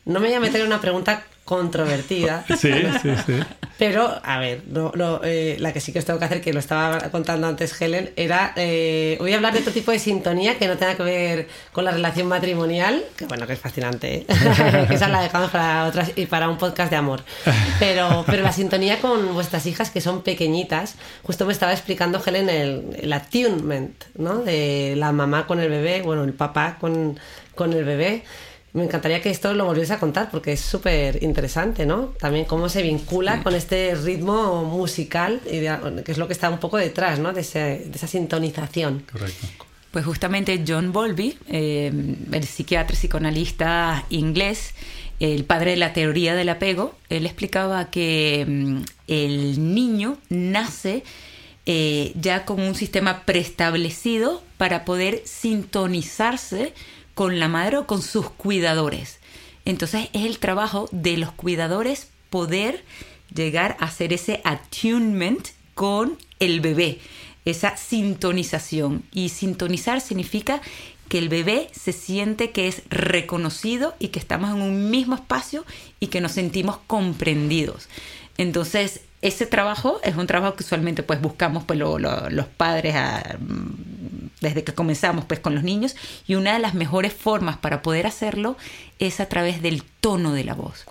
No me voy a meter en una pregunta controvertida, Sí, sí, sí. pero, a ver, no, no, eh, la que sí que os tengo que hacer, que lo estaba contando antes Helen, era, eh, voy a hablar de otro tipo de sintonía que no tenga que ver con la relación matrimonial, que bueno, que es fascinante, ¿eh? que esa la dejamos para otras y para un podcast de amor. Pero, pero la sintonía con vuestras hijas, que son pequeñitas, justo me estaba explicando Helen el, el attunement, ¿no? De la mamá con el bebé, bueno, el papá con, con el bebé. Me encantaría que esto lo volviese a contar porque es súper interesante, ¿no? También cómo se vincula con este ritmo musical, y de- que es lo que está un poco detrás, ¿no? De, ese- de esa sintonización. Correcto. Pues justamente John Bowlby, eh, el psiquiatra y psicoanalista inglés, el padre de la teoría del apego, él explicaba que mm, el niño nace eh, ya con un sistema preestablecido para poder sintonizarse con la madre o con sus cuidadores. Entonces es el trabajo de los cuidadores poder llegar a hacer ese attunement con el bebé, esa sintonización. Y sintonizar significa que el bebé se siente que es reconocido y que estamos en un mismo espacio y que nos sentimos comprendidos. Entonces, ese trabajo es un trabajo que usualmente pues buscamos pues los padres mm, desde que comenzamos pues con los niños y una de las mejores formas para poder hacerlo es a través del tono de la voz.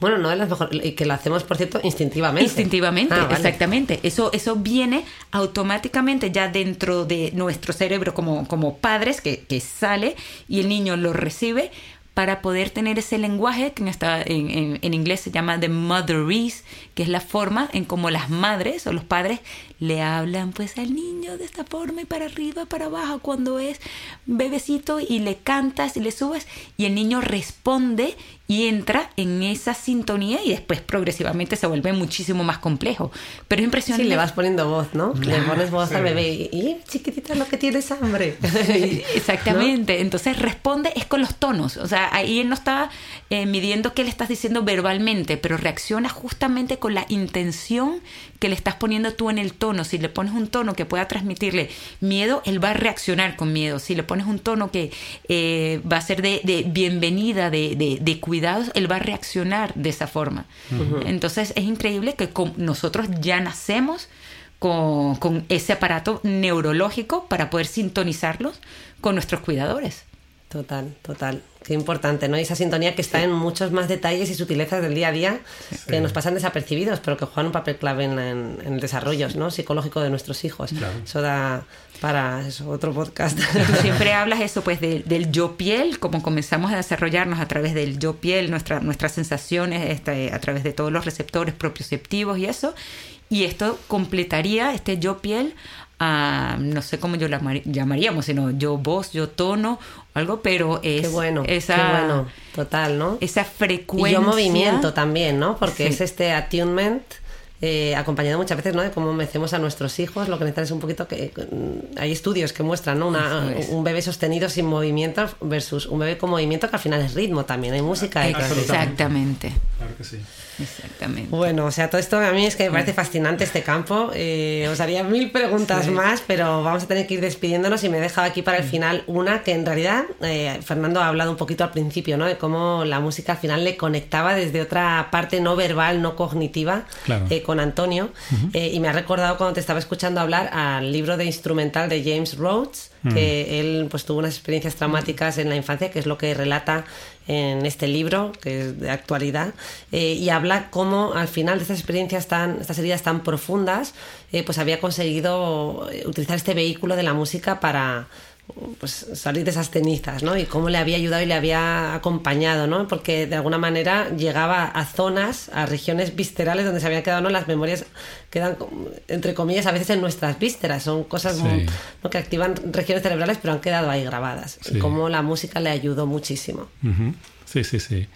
Bueno, no de las mejores, y que lo hacemos, por cierto, instintivamente. Instintivamente, ah, exactamente. Eso, eso viene automáticamente ya dentro de nuestro cerebro como, como padres, que, que sale y el niño lo recibe para poder tener ese lenguaje que en, en, inglés se llama the motherese, que es la forma en cómo las madres o los padres le hablan pues al niño de esta forma y para arriba, para abajo cuando es bebecito y le cantas y le subes y el niño responde y entra en esa sintonía y después progresivamente se vuelve muchísimo más complejo. Pero es impresionante. Sí, le vas poniendo voz, ¿no? le pones voz al bebé y, chiquitita lo que tienes hambre. exactamente. Entonces responde es con los tonos. O sea, ahí él no está eh, midiendo qué le estás diciendo verbalmente, pero reacciona justamente con la intención que le estás poniendo tú en el tono. Si le pones un tono que pueda transmitirle miedo, él va a reaccionar con miedo. Si le pones un tono que eh, va a ser de, bienvenida, de, de, de cuidado, él va a reaccionar de esa forma. Entonces es increíble que nosotros ya nacemos con, con, ese aparato neurológico para poder sintonizarlos con nuestros cuidadores. Total, total. Qué importante, ¿no? Y esa sintonía que está en muchos más detalles y sutilezas del día a día que nos pasan desapercibidos, pero que juegan un papel clave en, el desarrollo ¿no? psicológico de nuestros hijos. Eso da para eso, otro podcast. Tú siempre hablas eso, pues, del yo piel, como comenzamos a desarrollarnos a través del yo piel, nuestra, nuestras sensaciones, este, a través de todos los receptores propioceptivos y eso. Y esto completaría este yo piel no sé cómo yo la llamaríamos, sino yo voz, yo tono, algo, pero es qué bueno, esa, qué bueno, total, ¿no? Esa frecuencia. Y yo movimiento también, ¿no? Porque es este attunement. Eh, acompañado muchas veces ¿no? de cómo mecemos a nuestros hijos, lo que necesitan es un poquito que mm, hay estudios que muestran ¿no? Una, un bebé sostenido sin movimiento versus un bebé con movimiento que al final es ritmo también, hay música. Exactamente. Claro que sí. Exactamente. Bueno, o sea, todo esto a mí es que me parece fascinante este campo. Eh, os haría mil preguntas más, pero vamos a tener que ir despidiéndonos y me he dejado aquí para el mm. final una que en realidad eh, Fernando ha hablado un poquito al principio, ¿no? De cómo la música al final le conectaba desde otra parte no verbal, no cognitiva eh, con Antonio. y me ha recordado cuando te estaba escuchando hablar al libro de instrumental de James Rhodes, que él pues tuvo unas experiencias traumáticas en la infancia, que es lo que relata en este libro, que es de actualidad, eh, y habla cómo al final de estas experiencias tan, estas heridas tan profundas, eh, pues había conseguido eh, utilizar este vehículo de la música para pues salir de esas cenizas, ¿no? Y cómo le había ayudado y le había acompañado, ¿no? Porque de alguna manera llegaba a zonas, a regiones viscerales donde se habían quedado, ¿no? Las memorias quedan, entre comillas, a veces en nuestras vísceras. Son cosas que activan regiones cerebrales, pero han quedado ahí grabadas. Y cómo la música le ayudó muchísimo. Sí, sí, sí.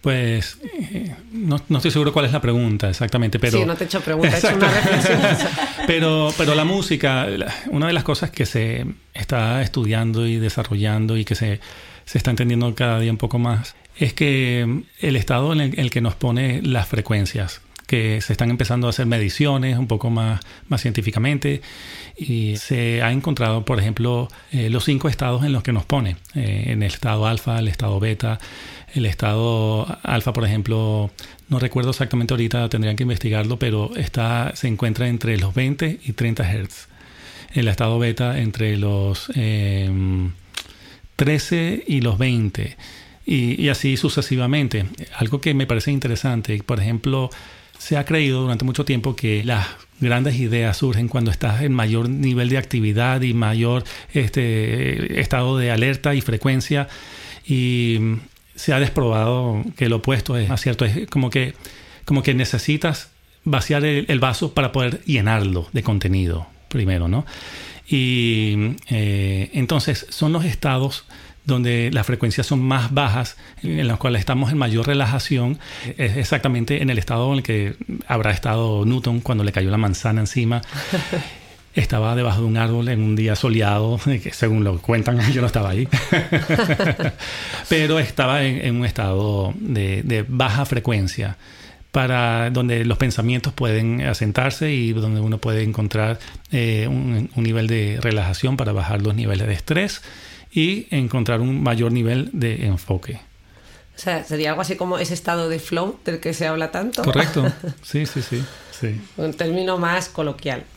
Pues eh, no, estoy seguro cuál es la pregunta exactamente, pero... Sí, no te he hecho pregunta, he hecho una reflexión. pero, pero la música, una de las cosas que se está estudiando y desarrollando y que se, se está entendiendo cada día un poco más, es que el estado en el, que nos pone las frecuencias, que se están empezando a hacer mediciones un poco más, más científicamente y se ha encontrado, por ejemplo, eh, los cinco estados en los que nos pone, eh, en el estado alfa, el estado beta, el estado alfa, por ejemplo, no recuerdo exactamente ahorita, tendrían que investigarlo, pero está, se encuentra entre los 20 y 30 Hz. El estado beta entre los 13 em, y los 20. Y, y, así sucesivamente. Algo que me parece interesante, por ejemplo, se ha creído durante mucho tiempo que las grandes ideas surgen cuando estás en mayor nivel de actividad y mayor este, estado de alerta y frecuencia. Y se ha desprobado que lo opuesto es más cierto. Es como que, como que necesitas vaciar el, vaso para poder llenarlo de contenido primero, ¿no? Y eh, entonces son los estados donde las frecuencias son más bajas, en los cuales estamos en mayor relajación, exactamente en el estado en el que habrá estado Newton cuando le cayó la manzana encima. Estaba debajo de un árbol en un día soleado, que según lo cuentan, yo no estaba ahí, pero estaba en, un estado de, baja frecuencia. para donde los pensamientos pueden asentarse y donde uno puede encontrar eh, un, un, nivel de relajación para bajar los niveles de estrés y encontrar un mayor nivel de enfoque. O sea, sería algo así como ese estado de flow del que se habla tanto. Correcto, sí, sí, sí. Un término más coloquial.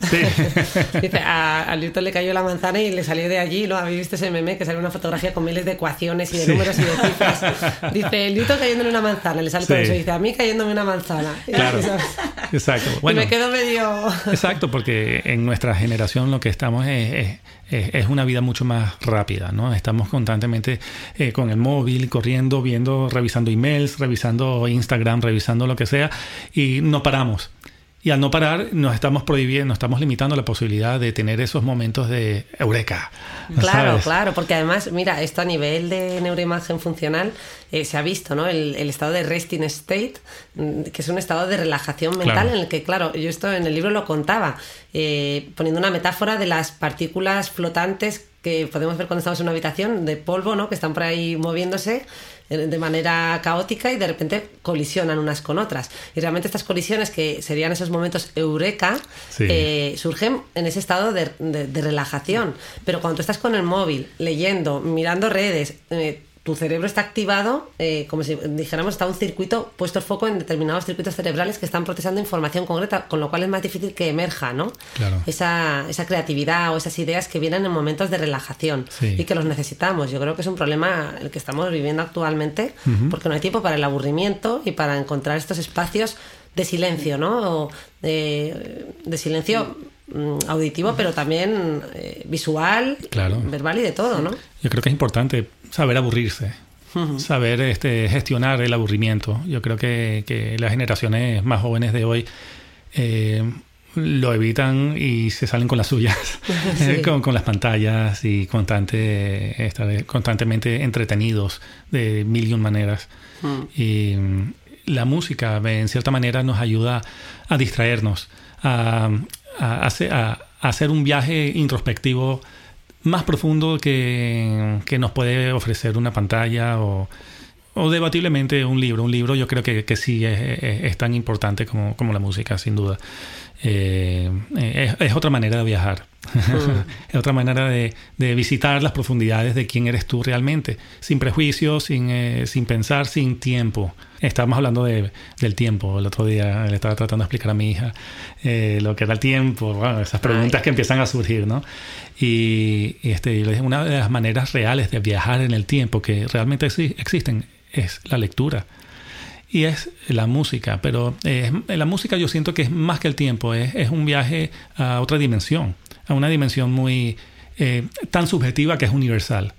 Dice, a, a, Newton le cayó la manzana y le salió de allí, ¿no? Habéis visto ese meme que sale una fotografía con miles de ecuaciones y de números y de cifras. Dice, Newton cayéndole una manzana, le sale todo eso. Dice, a mí cayéndome una manzana. Claro. Exacto. Bueno, y me quedo medio... Exacto, porque en nuestra generación lo que estamos es, es, es una vida mucho más rápida, ¿no? Estamos constantemente eh, con el móvil, corriendo, viendo, revisando emails, revisando Instagram, revisando lo que sea, y no paramos. Y al no parar, nos estamos prohibiendo, nos estamos limitando la posibilidad de tener esos momentos de eureka. Claro, ¿sabes? claro, porque además, mira, esto a nivel de neuroimagen funcional eh, se ha visto, ¿no? El, el, estado de resting state, mm, que es un estado de relajación mental claro. en el que, claro, yo esto en el libro lo contaba, eh, poniendo una metáfora de las partículas flotantes que podemos ver cuando estamos en una habitación de polvo, ¿no? Que están por ahí moviéndose de manera caótica y de repente colisionan unas con otras. Y realmente estas colisiones, que serían esos momentos eureka, sí. eh, surgen en ese estado de, de, de, relajación. Pero cuando tú estás con el móvil, leyendo, mirando redes, eh, tu cerebro está activado, eh, como si dijéramos, está un circuito puesto el foco en determinados circuitos cerebrales que están procesando información concreta, con lo cual es más difícil que emerja, ¿no? Claro. Esa, esa creatividad o esas ideas que vienen en momentos de relajación sí. y que los necesitamos. Yo creo que es un problema el que estamos viviendo actualmente, uh -huh. porque no hay tiempo para el aburrimiento y para encontrar estos espacios de silencio, ¿no? O de, de silencio auditivo, pero también eh, visual, claro. verbal y de todo, ¿no? Yo creo que es importante saber aburrirse. Uh -huh. Saber este, gestionar el aburrimiento. Yo creo que, que las generaciones más jóvenes de hoy eh, lo evitan y se salen con las suyas, sí. con, con, las pantallas y constante, estar constantemente entretenidos de mil y un maneras. Uh -huh. Y la música, en cierta manera, nos ayuda a distraernos, a, a, hacer un viaje introspectivo más profundo que, que nos puede ofrecer una pantalla o, o, debatiblemente un libro. Un libro yo creo que, que sí es, tan importante como, como la música, sin duda. Eh, es, es, otra manera de viajar. Es otra manera de, de, visitar las profundidades de quién eres tú realmente, sin prejuicios, sin, eh, sin pensar, sin tiempo. Estábamos hablando de, del tiempo. El otro día le estaba tratando de explicar a mi hija eh, lo que era el tiempo, bueno, esas preguntas Ay. que empiezan a surgir, ¿no? Y, y este, una de las maneras reales de viajar en el tiempo que realmente existen es la lectura y es la música, pero eh, la música yo siento que es más que el tiempo, es, es un viaje a otra dimensión, a una dimensión muy eh, tan subjetiva que es universal.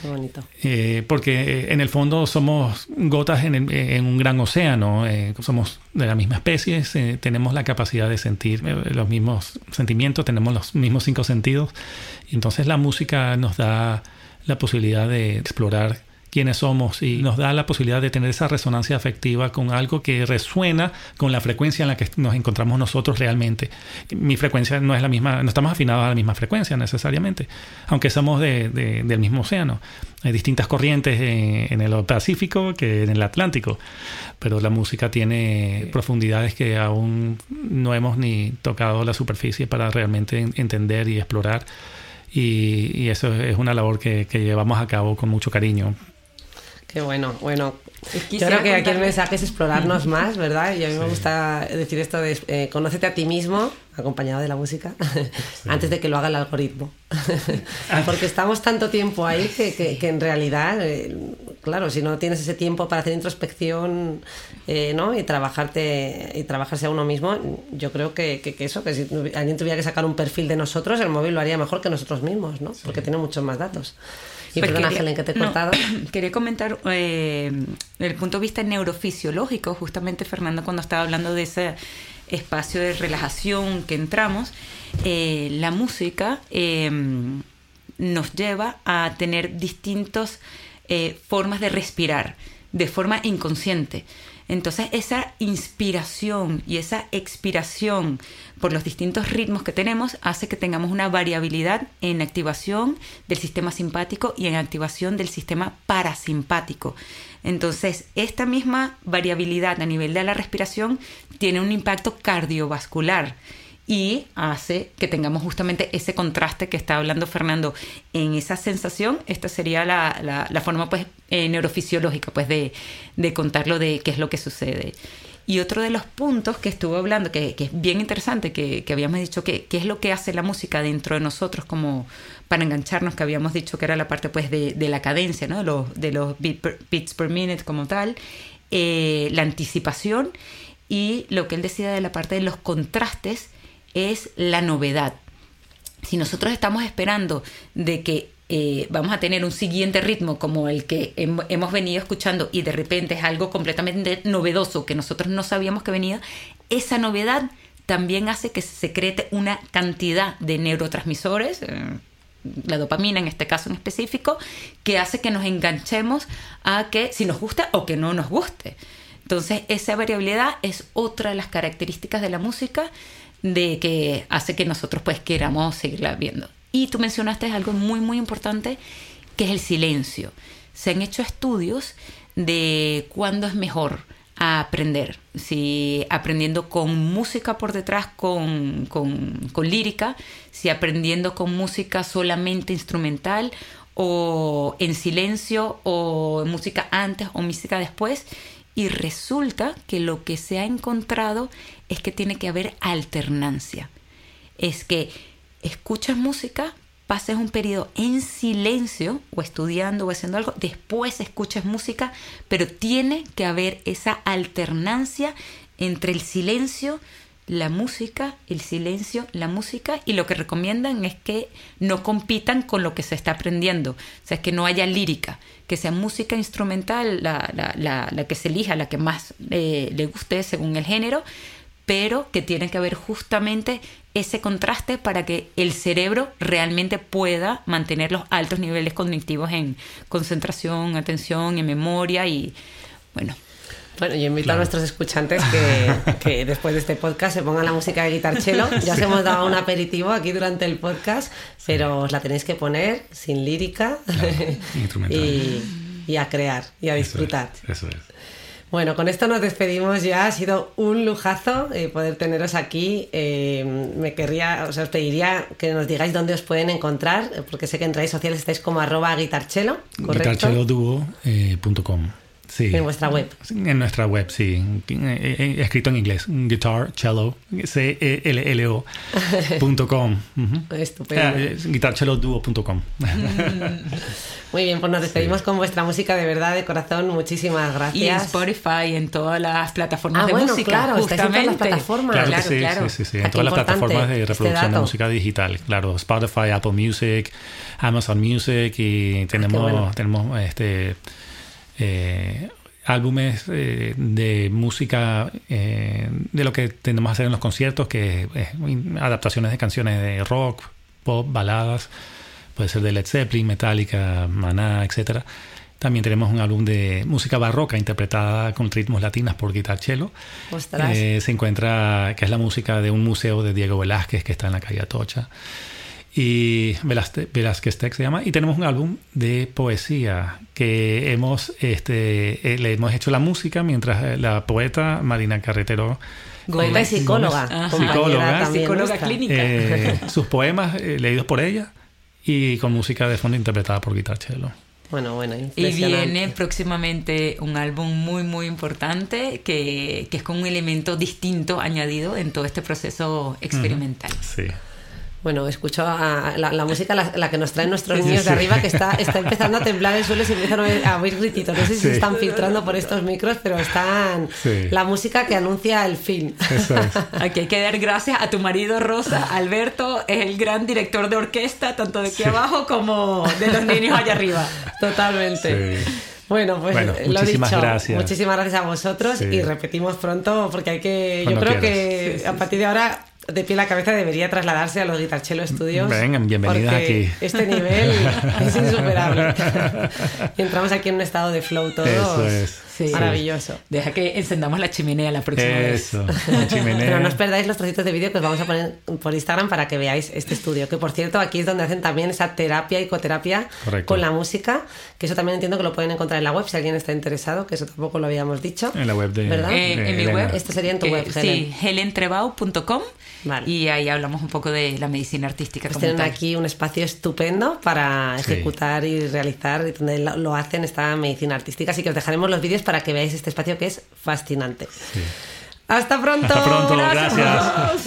Qué bonito. Eh, porque en el fondo somos gotas en, el, en un gran océano, eh, somos de la misma especie, eh, tenemos la capacidad de sentir eh, los mismos sentimientos, tenemos los mismos cinco sentidos. Y entonces la música nos da la posibilidad de explorar quiénes somos y nos da la posibilidad de tener esa resonancia afectiva con algo que resuena con la frecuencia en la que nos encontramos nosotros realmente. Mi frecuencia no es la misma, no estamos afinados a la misma frecuencia necesariamente, aunque somos de, de, del mismo océano. Hay distintas corrientes en, en, el Pacífico que en el Atlántico, pero la música tiene profundidades que aún no hemos ni tocado la superficie para realmente entender y explorar. Y, y, eso es una labor que, que, llevamos a cabo con mucho cariño. Qué bueno, bueno. Yo creo que aquí el mensaje es explorarnos más, ¿verdad? Y a mí sí. me gusta decir esto de eh, conócete a ti mismo, acompañado de la música, sí. antes de que lo haga el algoritmo. Porque estamos tanto tiempo ahí que, que, que en realidad, eh, claro, si no tienes ese tiempo para hacer introspección eh, ¿no? y trabajarte y trabajarse a uno mismo, yo creo que, que, eso, que si alguien tuviera que sacar un perfil de nosotros, el móvil lo haría mejor que nosotros mismos, ¿no? Sí. Porque tiene muchos más datos. Y perdón, Ángel, ¿en qué te he cortado? No, quería comentar eh, desde el punto de vista neurofisiológico, justamente Fernando cuando estaba hablando de ese espacio de relajación que entramos, eh, la música eh, nos lleva a tener distintas eh, formas de respirar de forma inconsciente. Entonces esa inspiración y esa expiración por los distintos ritmos que tenemos hace que tengamos una variabilidad en activación del sistema simpático y en activación del sistema parasimpático. Entonces esta misma variabilidad a nivel de la respiración tiene un impacto cardiovascular y hace que tengamos justamente ese contraste que está hablando Fernando en esa sensación. Esta sería la, la, forma pues, eh, neurofisiológica pues, de, de contarlo de qué es lo que sucede. Y otro de los puntos que estuvo hablando, que, que es bien interesante, que, que habíamos dicho que qué es lo que hace la música dentro de nosotros como para engancharnos, que habíamos dicho que era la parte pues de, de la cadencia, ¿no? de los, de los beats per minute como tal, eh, la anticipación y lo que él decía de la parte de los contrastes es la novedad. Si nosotros estamos esperando de que eh, vamos a tener un siguiente ritmo como el que hemos venido escuchando y de repente es algo completamente novedoso que nosotros no sabíamos que venía, esa novedad también hace que se secrete una cantidad de neurotransmisores, eh, la dopamina en este caso en específico, que hace que nos enganchemos a que si nos gusta o que no nos guste. Entonces esa variabilidad es otra de las características de la música de que hace que nosotros pues queramos seguirla viendo. Y tú mencionaste algo muy muy importante que es el silencio. Se han hecho estudios de cuándo es mejor aprender, si aprendiendo con música por detrás, con, con, con lírica, si aprendiendo con música solamente instrumental o en silencio o música antes o música después y resulta que lo que se ha encontrado es que tiene que haber alternancia. Es que escuchas música, pases un periodo en silencio o estudiando o haciendo algo, después escuchas música, pero tiene que haber esa alternancia entre el silencio, la música, el silencio, la música y lo que recomiendan es que no compitan con lo que se está aprendiendo, o sea, que no haya lírica, que sea música instrumental la, la, la, que se elija, la que más eh, le guste según el género, pero que tiene que haber justamente ese contraste para que el cerebro realmente pueda mantener los altos niveles cognitivos en concentración, atención, en memoria y bueno, bueno, yo invito a nuestros escuchantes que, después de este podcast se pongan la música de guitarchelo. Ya os hemos dado un aperitivo aquí durante el podcast, pero os la tenéis que poner sin lírica y, a crear y a disfrutar. Eso es. Bueno, con esto nos despedimos ya. Ha sido un lujazo eh, poder teneros aquí. Eh, me querría, o sea, os pediría que nos digáis dónde os pueden encontrar, porque sé que en redes sociales estáis como arroba guitarchelo. En vuestra web. En nuestra web, sí. Eh, eh, escrito en inglés. Guitar, cello, C-E-L-L-O.com. Estupendo. Eh, guitarcelloduo.com. Muy bien, pues nos despedimos con vuestra música de verdad, de corazón. Muchísimas gracias. Y en Spotify, en todas las plataformas ah, de bueno, música. Claro, justamente. en todas las plataformas. Claro, claro, sí, claro. sí, sí, sí. En todas las plataformas de este reproducción de música digital. Claro, Spotify, Apple Music, Amazon Music y ah, tenemos, tenemos este eh, álbumes eh, de música eh, de lo que tendemos a hacer en los conciertos, que es adaptaciones de canciones de rock, pop, baladas, puede ser de Led Zeppelin, Metallica, Maná, etc. También tenemos un álbum de música barroca interpretada con ritmos latinos por guitar cello. Eh, se encuentra, que es la música de un museo de Diego Velázquez que está en la calle Atocha y Velázquez Tech se llama. Y tenemos un álbum de poesía que hemos, este, eh, le hemos hecho la música mientras eh, la poeta Marina Carretero. Poeta y psicóloga. psicóloga, psicóloga clínica. Eh, sus poemas leídos por ella y con música de fondo interpretada por Guitar Cello. Bueno, bueno, Y viene próximamente un álbum muy, muy importante que, que, es con un elemento distinto añadido en todo este proceso experimental. Sí. Bueno, escucho a la, música, la, que nos traen nuestros niños de arriba, que está, está empezando a temblar el suelo y se empiezan a oír grititos. No sé si se están filtrando por estos micros, pero están la música que anuncia el fin. Aquí hay que dar gracias a tu marido Rosa. Alberto es el gran director de orquesta, tanto de aquí abajo como de los niños allá arriba. Totalmente. Bueno, pues lo muchísimas dicho. Gracias. Muchísimas gracias a vosotros y repetimos pronto porque hay que. yo creo que a partir de ahora de pie la cabeza debería trasladarse a los Guitarchelo Studios. Vengan, bienvenidas aquí. Este nivel es insuperable. y entramos aquí en un estado de flow todos. Eso es. Sí. Maravilloso. Deja que encendamos la chimenea la próxima vez. Eso, la chimenea. Pero no os perdáis los trocitos de vídeo que os vamos a poner por Instagram para que veáis este estudio. Que por cierto, aquí es donde hacen también esa terapia, icoterapia Correcto. con la música. Que eso también entiendo que lo pueden encontrar en la web si alguien está interesado, que eso tampoco lo habíamos dicho. En la web de, ¿Verdad? Eh, de en mi Elena. web. Esto sería en tu que- web, Helen. Sí, helentrebau.com. Vale. Y ahí hablamos un poco de la medicina artística. Pues como tienen tal. aquí un espacio estupendo para Sí. ejecutar y realizar, y donde lo hacen esta medicina artística. Así que os dejaremos los vídeos para que veáis este espacio que es fascinante. Hasta pronto. Hasta pronto, gracias.